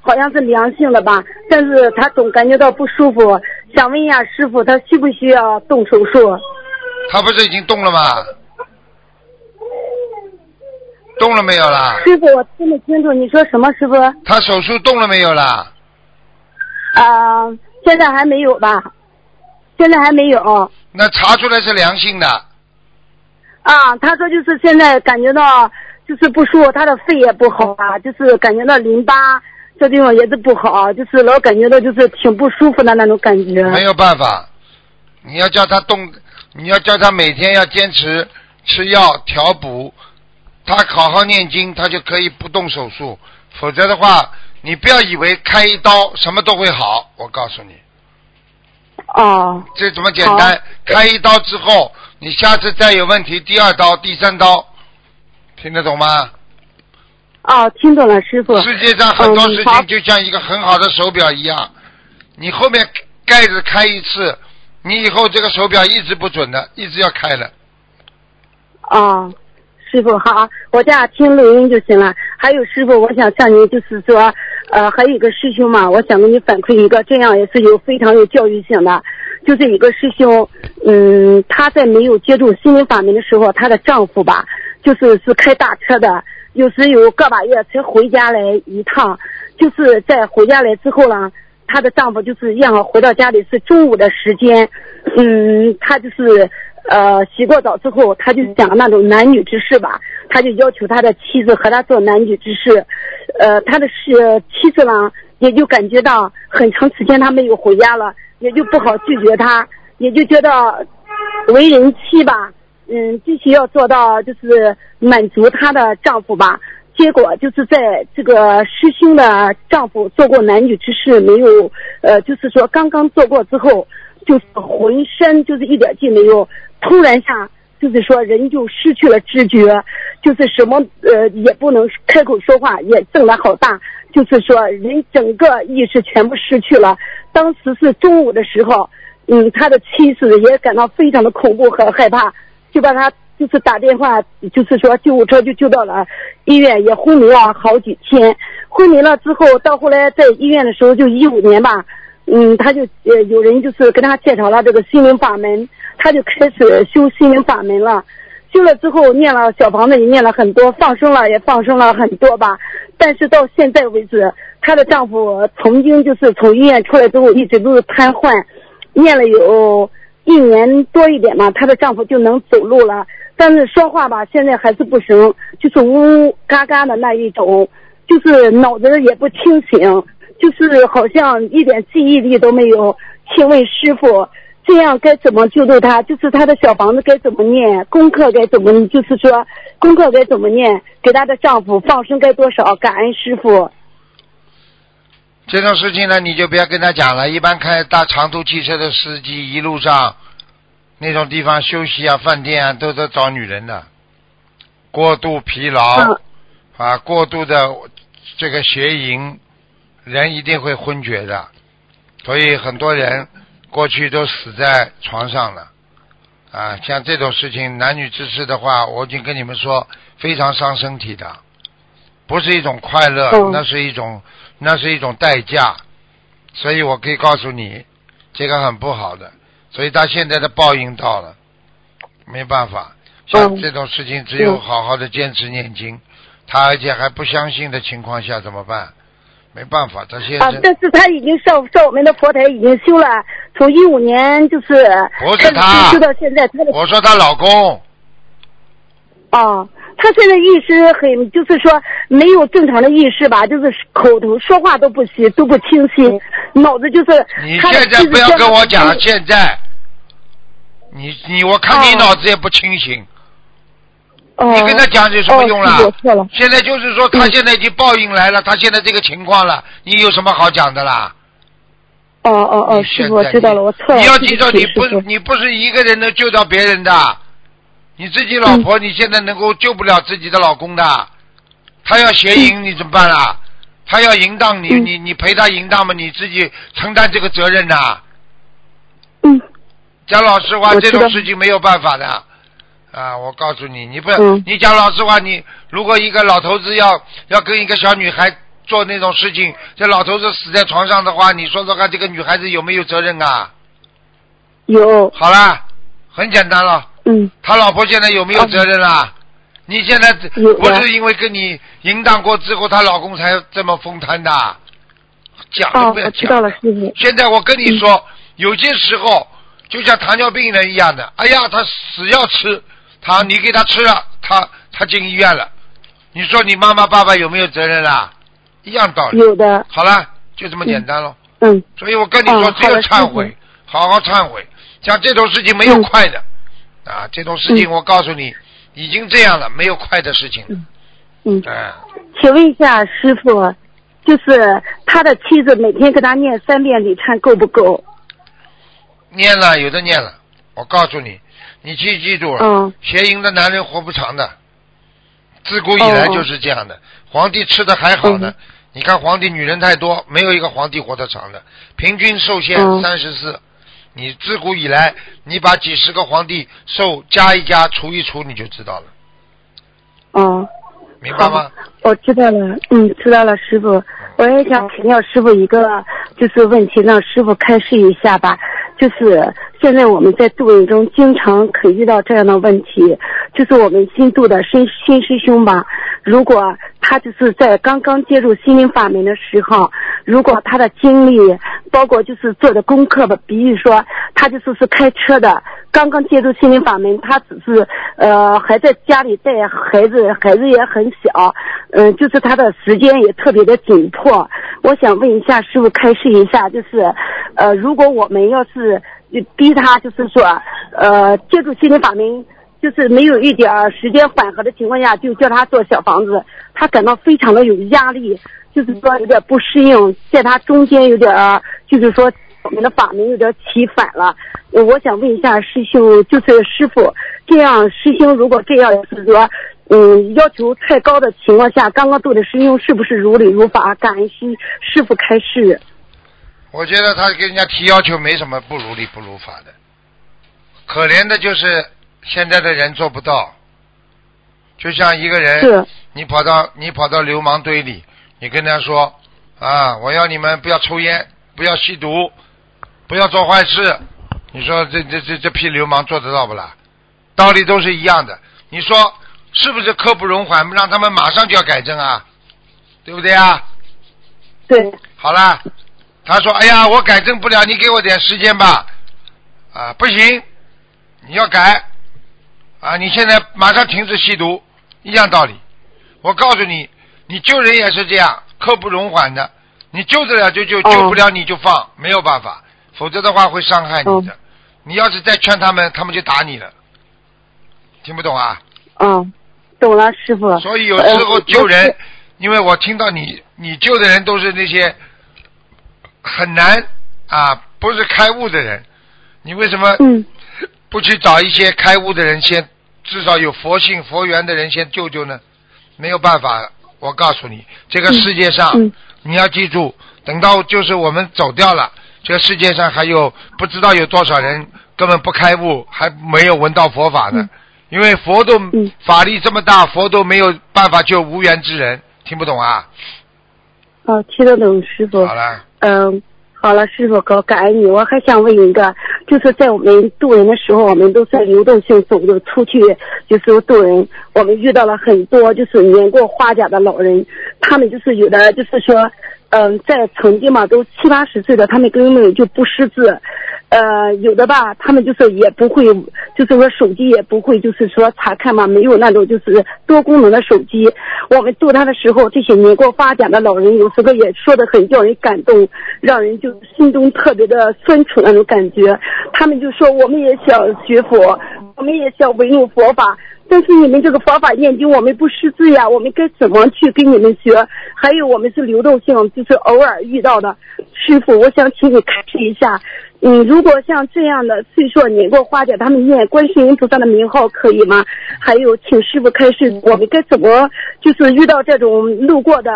好像是良性的吧，但是他总感觉到不舒服，想问一下师傅，他需不需要动手术？他不是已经动了吗？动了没有啦？师傅，我听不清楚你说什么，师傅？他手术动了没有啦？啊，现在还没有吧？现在还没有。那查出来是良性的。啊，他说就是现在感觉到就是不舒服，他的肺也不好啊，就是感觉到淋巴这地方也是不好，就是老感觉到就是挺不舒服的那种感觉。没有办法，你要叫他动，你要叫他每天要坚持吃药调补，他好好念经，他就可以不动手术，否则的话。你不要以为开一刀什么都会好，我告诉你。哦。这怎么简单？开一刀之后，你下次再有问题，第二刀、第三刀，听得懂吗？哦，听懂了，师傅。世界上很多事情就像一个很好的手表一样，你后面盖子开一次，你以后这个手表一直不准的，一直要开了。哦。师傅好，我家听录音就行了。还有师傅，我想向您就是说，呃，还有一个师兄嘛，我想给你反馈一个，这样也是有非常有教育性的。就是一个师兄，嗯，他在没有接触心灵法门的时候，她的丈夫吧，就是是开大车的，有时有个把月才回家来一趟。就是在回家来之后呢，她的丈夫就是让回到家里是中午的时间，嗯，他就是。呃，洗过澡之后，他就讲那种男女之事吧，他就要求他的妻子和他做男女之事。呃，他的是妻子呢，也就感觉到很长时间他没有回家了，也就不好拒绝他，也就觉得为人妻吧，嗯，必须要做到就是满足她的丈夫吧。结果就是在这个师兄的丈夫做过男女之事没有，呃，就是说刚刚做过之后，就是浑身就是一点劲没有。突然下，就是说人就失去了知觉，就是什么呃也不能开口说话，也瞪得好大，就是说人整个意识全部失去了。当时是中午的时候，嗯，他的妻子也感到非常的恐怖和害怕，就把他就是打电话，就是说救护车就救到了医院，也昏迷了好几天。昏迷了之后，到后来在医院的时候，就一五年吧，嗯，他就呃有人就是跟他介绍了这个心灵法门。他就开始修心灵法门了，修了之后念了小房子也念了很多，放生了也放生了很多吧。但是到现在为止，她的丈夫曾经就是从医院出来之后一直都是瘫痪，念了有一年多一点嘛，她的丈夫就能走路了，但是说话吧现在还是不行，就是呜呜嘎嘎的那一种，就是脑子也不清醒，就是好像一点记忆力都没有。请问师傅。这样该怎么救助他？就是他的小房子该怎么念，功课该怎么，就是说功课该怎么念，给他的丈夫放生该多少？感恩师傅。这种事情呢，你就不要跟他讲了。一般开大长途汽车的司机，一路上那种地方休息啊、饭店啊，都在找女人的。过度疲劳嗯啊，过度的这个邪淫，人一定会昏厥的。所以很多人过去都死在床上了。啊，像这种事情，男女之事的话，我已经跟你们说，非常伤身体的，不是一种快乐，嗯那是一种，那是一种代价。所以我可以告诉你，这个很不好的。所以他现在的报应到了，没办法，像嗯这种事情，只有嗯好好的坚持念经。他而且还不相信的情况下怎么办？没办法，他现在、啊，但是他已经上上我们的佛台已经修了，从一五年就是不是他修到现在，他的我说她老公，啊，他现在意识很，就是说没有正常的意识吧，就是口头说话都不行，都不清晰，脑子就是你现在不要跟我讲嗯现在，你你我看你哦。脑子也不清醒，哦，你跟他讲有什么用啦现在就是说他现在已经报应来了，他现在这个情况了，你有什么好讲的啦？哦哦哦，你师傅，我知道了，我错了。你要记住，你不你不是一个人能救到别人的，你自己老婆你现在能够救不了自己的老公的，他要邪淫你怎么办啦？他要淫荡你，嗯你你陪他淫荡嘛，你自己承担这个责任呐。嗯讲老实话，这种事情没有办法的啊！我告诉你，你不，嗯你讲老实话，你如果一个老头子要要跟一个小女孩做那种事情，这老头子死在床上的话，你说说看，这个女孩子有没有责任啊？有好啦，很简单了，嗯他老婆现在有没有责任啦？你现在有啊不是因为跟你淫荡过之后，她老公才这么疯摊的？讲都哦，不要讲。我知道了。现在我跟你说，有些时候就像糖尿病人一样的，哎呀，他死要吃糖，你给他吃了，他他进医院了，你说你妈妈爸爸有没有责任啦？一样道理。有的，好了，就这么简单喽。嗯所以我跟你说，哦只有忏悔，好好忏悔。像这种事情没有嗯快的，啊，这种事情嗯我告诉你，已经这样了，没有快的事情。嗯嗯，哎，请问一下师傅，就是他的妻子每天给他念三遍礼忏够不够？念了，有的念了。我告诉你，你记记住了，嗯邪淫的男人活不长的，自古以来就是这样的。皇帝吃的还好呢，嗯你看皇帝女人太多，没有一个皇帝活得长的，平均寿限嗯三十四。你自古以来，你把几十个皇帝寿加一加，除一除，你就知道了，哦，明白吗？我知道了，嗯，知道了，师傅。我也想请教师傅一个就是问题，让师傅开示一下吧。就是现在我们在度人中经常可遇到这样的问题，就是我们新度的新新师兄吧，如果他就是在刚刚接触心灵法门的时候，如果他的经历，包括就是做的功课吧，比如说他就是是开车的，刚刚接触心灵法门，他只是呃还在家里带孩子，孩子也很小，嗯、就是他的时间也特别的紧迫。我想问一下师傅开示一下，就是呃，如果我们要是就逼他，就是说呃接触心灵法门。就是没有一点时间缓和的情况下，就叫他做小房子，他感到非常的有压力，就是说有点不适应，在他中间有点，就是说我们的法门有点起反了。我想问一下师兄，就是师傅，这样师兄如果这样就是说，嗯，要求太高的情况下，刚刚做的师兄是不是如理如法？感恩师师傅开示。我觉得他跟人家提要求没什么不如理不如法的，可怜的就是现在的人做不到。就像一个人，你跑到你跑到流氓堆里，你跟他说啊，我要你们不要抽烟，不要吸毒，不要做坏事。你说这这这这批流氓做得到不啦？道理都是一样的。你说是不是刻不容缓，让他们马上就要改正啊？对不对啊？对，好了，他说：“哎呀，我改正不了，你给我点时间吧。”啊，不行，你要改啊！你现在马上停止吸毒，一样道理。我告诉你，你救人也是这样，刻不容缓的。你救得了就救，哦救不了你就放，没有办法，否则的话会伤害你的。你要是再劝他们，他们就打你了。听不懂啊？嗯，懂了，师傅。所以有时候呃救人我，因为我听到你你救的人都是那些很难啊，不是开悟的人，你为什么嗯。不去找一些开悟的人先，至少有佛性佛缘的人先救救呢？没有办法，我告诉你，这个世界上、嗯你要记住，等到就是我们走掉了，这个世界上还有不知道有多少人根本不开悟，还没有闻到佛法的，嗯。因为佛都、嗯。法力这么大，佛都没有办法救无缘之人，听不懂啊？哦，听得懂师傅。好了，嗯，好了，师傅哥，感恩你。我还想问一个，就是在我们渡人的时候，我们都是流动性走的出去，就是渡人，我们遇到了很多就是年过花甲的老人，他们就是有的就是说，嗯，在曾经嘛都七八十岁的，他们根本就不识字。呃，有的吧，他们就是也不会，就是说手机也不会，就是说查看嘛，没有那种就是多功能的手机。我们做他的时候，这些年过发甲的老人，有时候也说的很叫人感动，让人就心中特别的酸楚那种感觉。他们就说，我们也想学佛，我们也想闻入佛法，但是你们这个佛法念经，我们不识字呀，我们该怎么去跟你们学？还有我们是流动性，就是偶尔遇到的。师傅，我想请你开示一下。嗯，如果像这样的岁数年过花甲，他们念观世音菩萨的名号可以吗？还有，请师傅开示，我们该怎么就是遇到这种路过的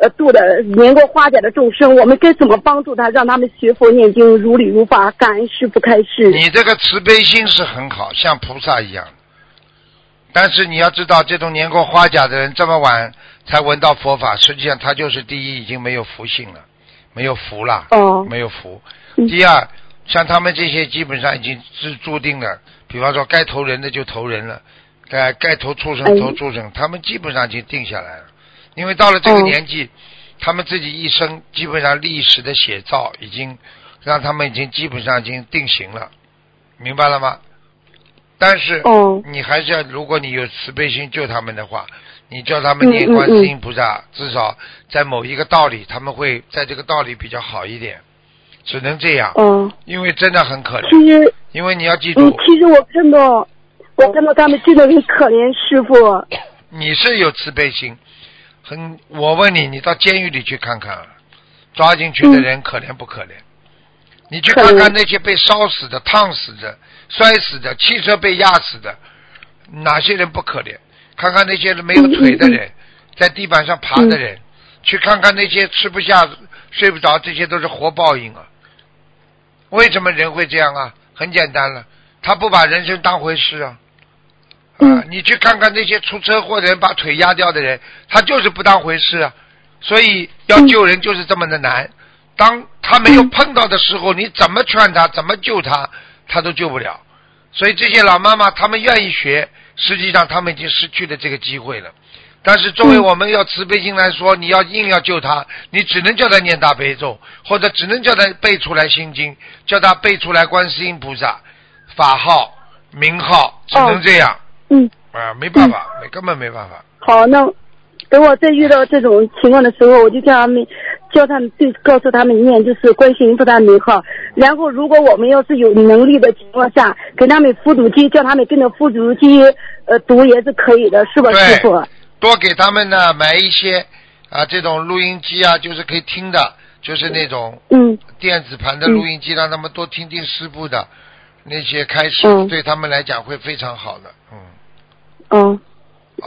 呃度的年过花甲的众生，我们该怎么帮助他，让他们学佛念经如理如法？感恩师傅开示。你这个慈悲心是很好，像菩萨一样。但是你要知道，这种年过花甲的人这么晚才闻到佛法，实际上他就是第一已经没有福性了，没有福了，哦没有福。嗯第二，像他们这些基本上已经是注定了，比方说该投人的就投人了，该该投畜生哎投畜生，他们基本上已经定下来了。因为到了这个哦年纪，他们自己一生基本上历史的写照已经让他们已经基本上已经定型了，明白了吗？但是哦你还是要，如果你有慈悲心救他们的话，你叫他们念观世音菩萨，至少在某一个道理，他们会在这个道理比较好一点，只能这样，嗯，因为真的很可怜其怜。实因为你要记住嗯，，其实我看到，我看到他们真的很可怜，师傅。你是有慈悲心，很，我问你，你到监狱里去看看，抓进去的人可怜不可怜？你去看看那些被烧死的、烫死的、摔死的、汽车被压死的，哪些人不可怜？看看那些没有腿的人，在地板上爬的人，去看看那些吃不下、睡不着，这些都是活报应啊！为什么人会这样啊？很简单了，他不把人生当回事啊。啊嗯，你去看看那些出车祸的人，把腿压掉的人，他就是不当回事啊。所以要救人就是这么的难。当他没有碰到的时候，你怎么劝他，怎么救他，他都救不了。所以这些老妈妈，他们愿意学，实际上他们已经失去了这个机会了。但是作为我们要慈悲心来说，你要硬要救他，你只能叫他念大悲咒，或者只能叫他背出来心经，叫他背出来观世音菩萨法号、名号，只能这样。嗯，啊，没办法，没根本没办法。好，那等我再遇到这种情况的时候，我就叫他们，叫他们对，告诉他们念就是观世音菩萨名号。然后，如果我们要是有能力的情况下，给他们复读机，叫他们跟着复读机呃读也是可以的，是吧，师傅？多给他们呢买一些啊这种录音机啊，就是可以听的，就是那种嗯。电子盘的录音机，让他们多听听师傅的那些开始，嗯。对他们来讲会非常好的。嗯，嗯。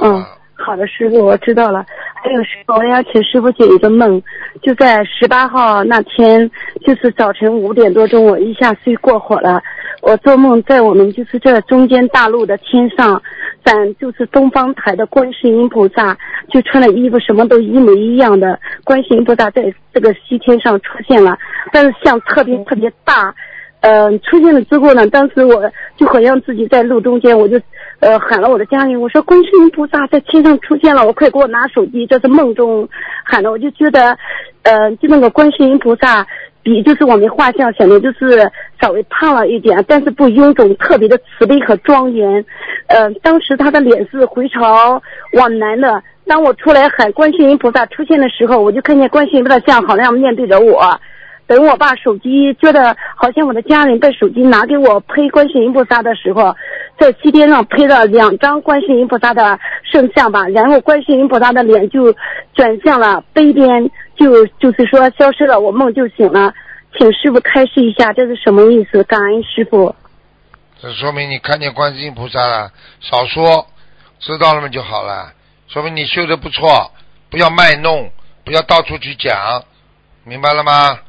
嗯好的，师傅，我知道了。还有师傅，我要请师傅解一个梦，就在十八号那天，就是早晨五点多钟，我一下睡过火了。我做梦在我们就是这中间大陆的天上，咱就是东方台的观世音菩萨，就穿的衣服什么都一模一样的，观世音菩萨在这个西天上出现了，但是像特别特别大。呃，出现了之后呢，当时我就好像自己在路中间，我就呃喊了我的家人，我说观世音菩萨在天上出现了，我快给我拿手机，这是梦中喊的，我就觉得，呃，就那个观世音菩萨比就是我们画像显得就是稍微胖了一点，但是不臃肿，特别的慈悲和庄严。呃，当时他的脸是回朝往南的。当我出来喊观世音菩萨出现的时候，我就看见观世音菩萨像好像面对着我。等我把手机觉得好像我的家人把手机拿给我拍观世音菩萨的时候，在西边上拍了两张观世音菩萨的圣像吧，然后观世音菩萨的脸就转向了北边，就就是说消失了，我梦就醒了。请师傅开示一下，这是什么意思？感恩师傅。这说明你看见观世音菩萨了，少说，知道了嘛就好了。说明你修的不错，不要卖弄，不要到处去讲，明白了吗？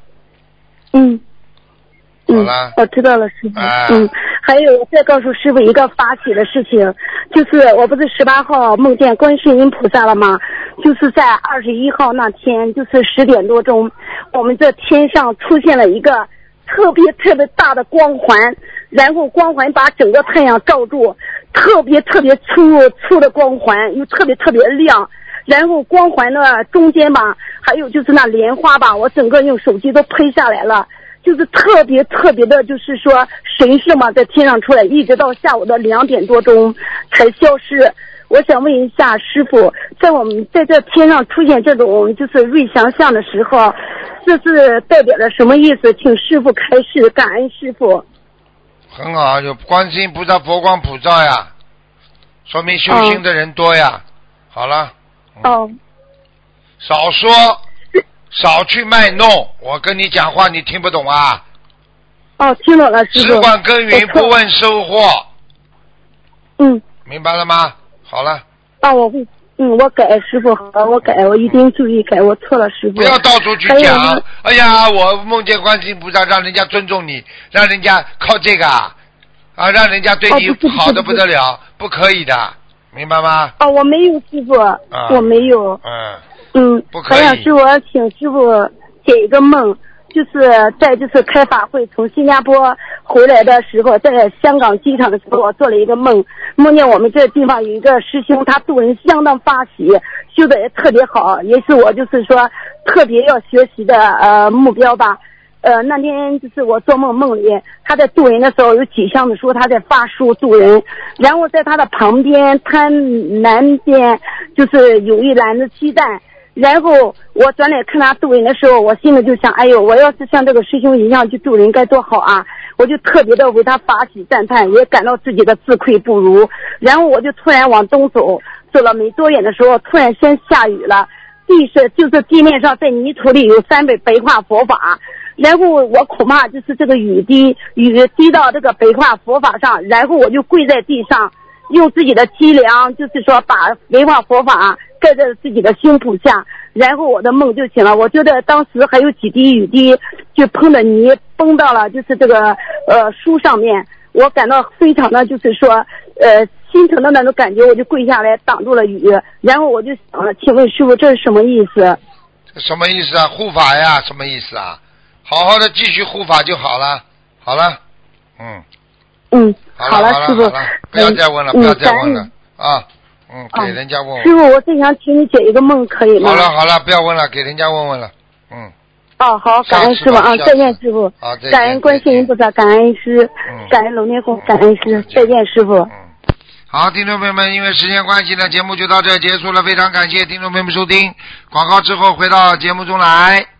嗯。嗯，我知道了，师傅。嗯，还有再告诉师傅一个发喜的事情，就是我不是十八号梦见观世音菩萨了吗？就是在二十一号那天，就是十点多钟，我们这天上出现了一个特别特别大的光环，然后光环把整个太阳罩住，特别特别粗粗的光环，又特别特别亮，然后光环的中间吧，还有就是那莲花吧，我整个用手机都拍下来了。就是特别特别的，就是说神圣嘛，在天上出来，一直到下午的两点多钟才消失。我想问一下师傅，在我们在这天上出现这种就是瑞祥像的时候，这是代表着什么意思？请师傅开示，感恩师傅。很好，有观世音菩萨佛光普照呀，说明修心的人多呀。好了。哦。少说。少去卖弄，我跟你讲话你听不懂啊？哦，听懂了，师傅。只管耕耘，不问收获。嗯。明白了吗？好了。啊，我会，嗯，我改，师傅，好，我改，我一定注意改，我错了，师傅。不要到处去讲。哎呀，我梦见观世音菩萨，让人家尊重你，让人家靠这个啊，啊，让人家对你好的不得了，不可以的，明白吗？哦，我没有，师傅，我没有。嗯。嗯，还想师傅请师傅解一个梦，就是在这次开法会从新加坡回来的时候，在香港机场的时候，我做了一个梦，梦见我们这地方有一个师兄，他做人相当发喜，修的也特别好，也是我就是说特别要学习的呃目标吧。呃，那天就是我做梦梦里，他在渡人的时候有几箱子书，他在发书渡人，然后在他的旁边摊南边就是有一篮子鸡蛋。然后我转脸看他渡人的时候，我心里就想：哎呦，我要是像这个师兄一样去渡人，该多好啊！我就特别的为他发起赞叹，也感到自己的自愧不如。然后我就突然往东走，走了没多远的时候，突然先下雨了，地是就是地面上在泥土里有三本白话佛法。然后我恐怕就是这个雨滴，雨滴到这个白话佛法上，然后我就跪在地上，用自己的脊梁，就是说把白话佛法。盖在自己的胸脯下，然后我的梦就醒了。我觉得当时还有几滴雨滴，就碰着泥崩到了，就是这个呃书上面。我感到非常的就是说呃心疼的那种感觉，我就跪下来挡住了雨。然后我就想了，请问师傅这是什么意思？什么意思啊？护法呀？什么意思啊？好好的继续护法就好了。好了，嗯。嗯，好了，师傅，不要再问了，不要再问了啊。嗯，给人家问。师傅，我正想请你解一个梦，可以吗？好了好了，不要问了，给人家问问了。嗯。哦，好，感恩师傅啊，再见师傅。感恩观世音菩萨，感恩师，感恩龙天公，感恩师，再见师傅。嗯。好，听众朋友们，因为时间关系呢，节目就到这结束了，非常感谢听众朋友们收听。广告之后回到节目中来。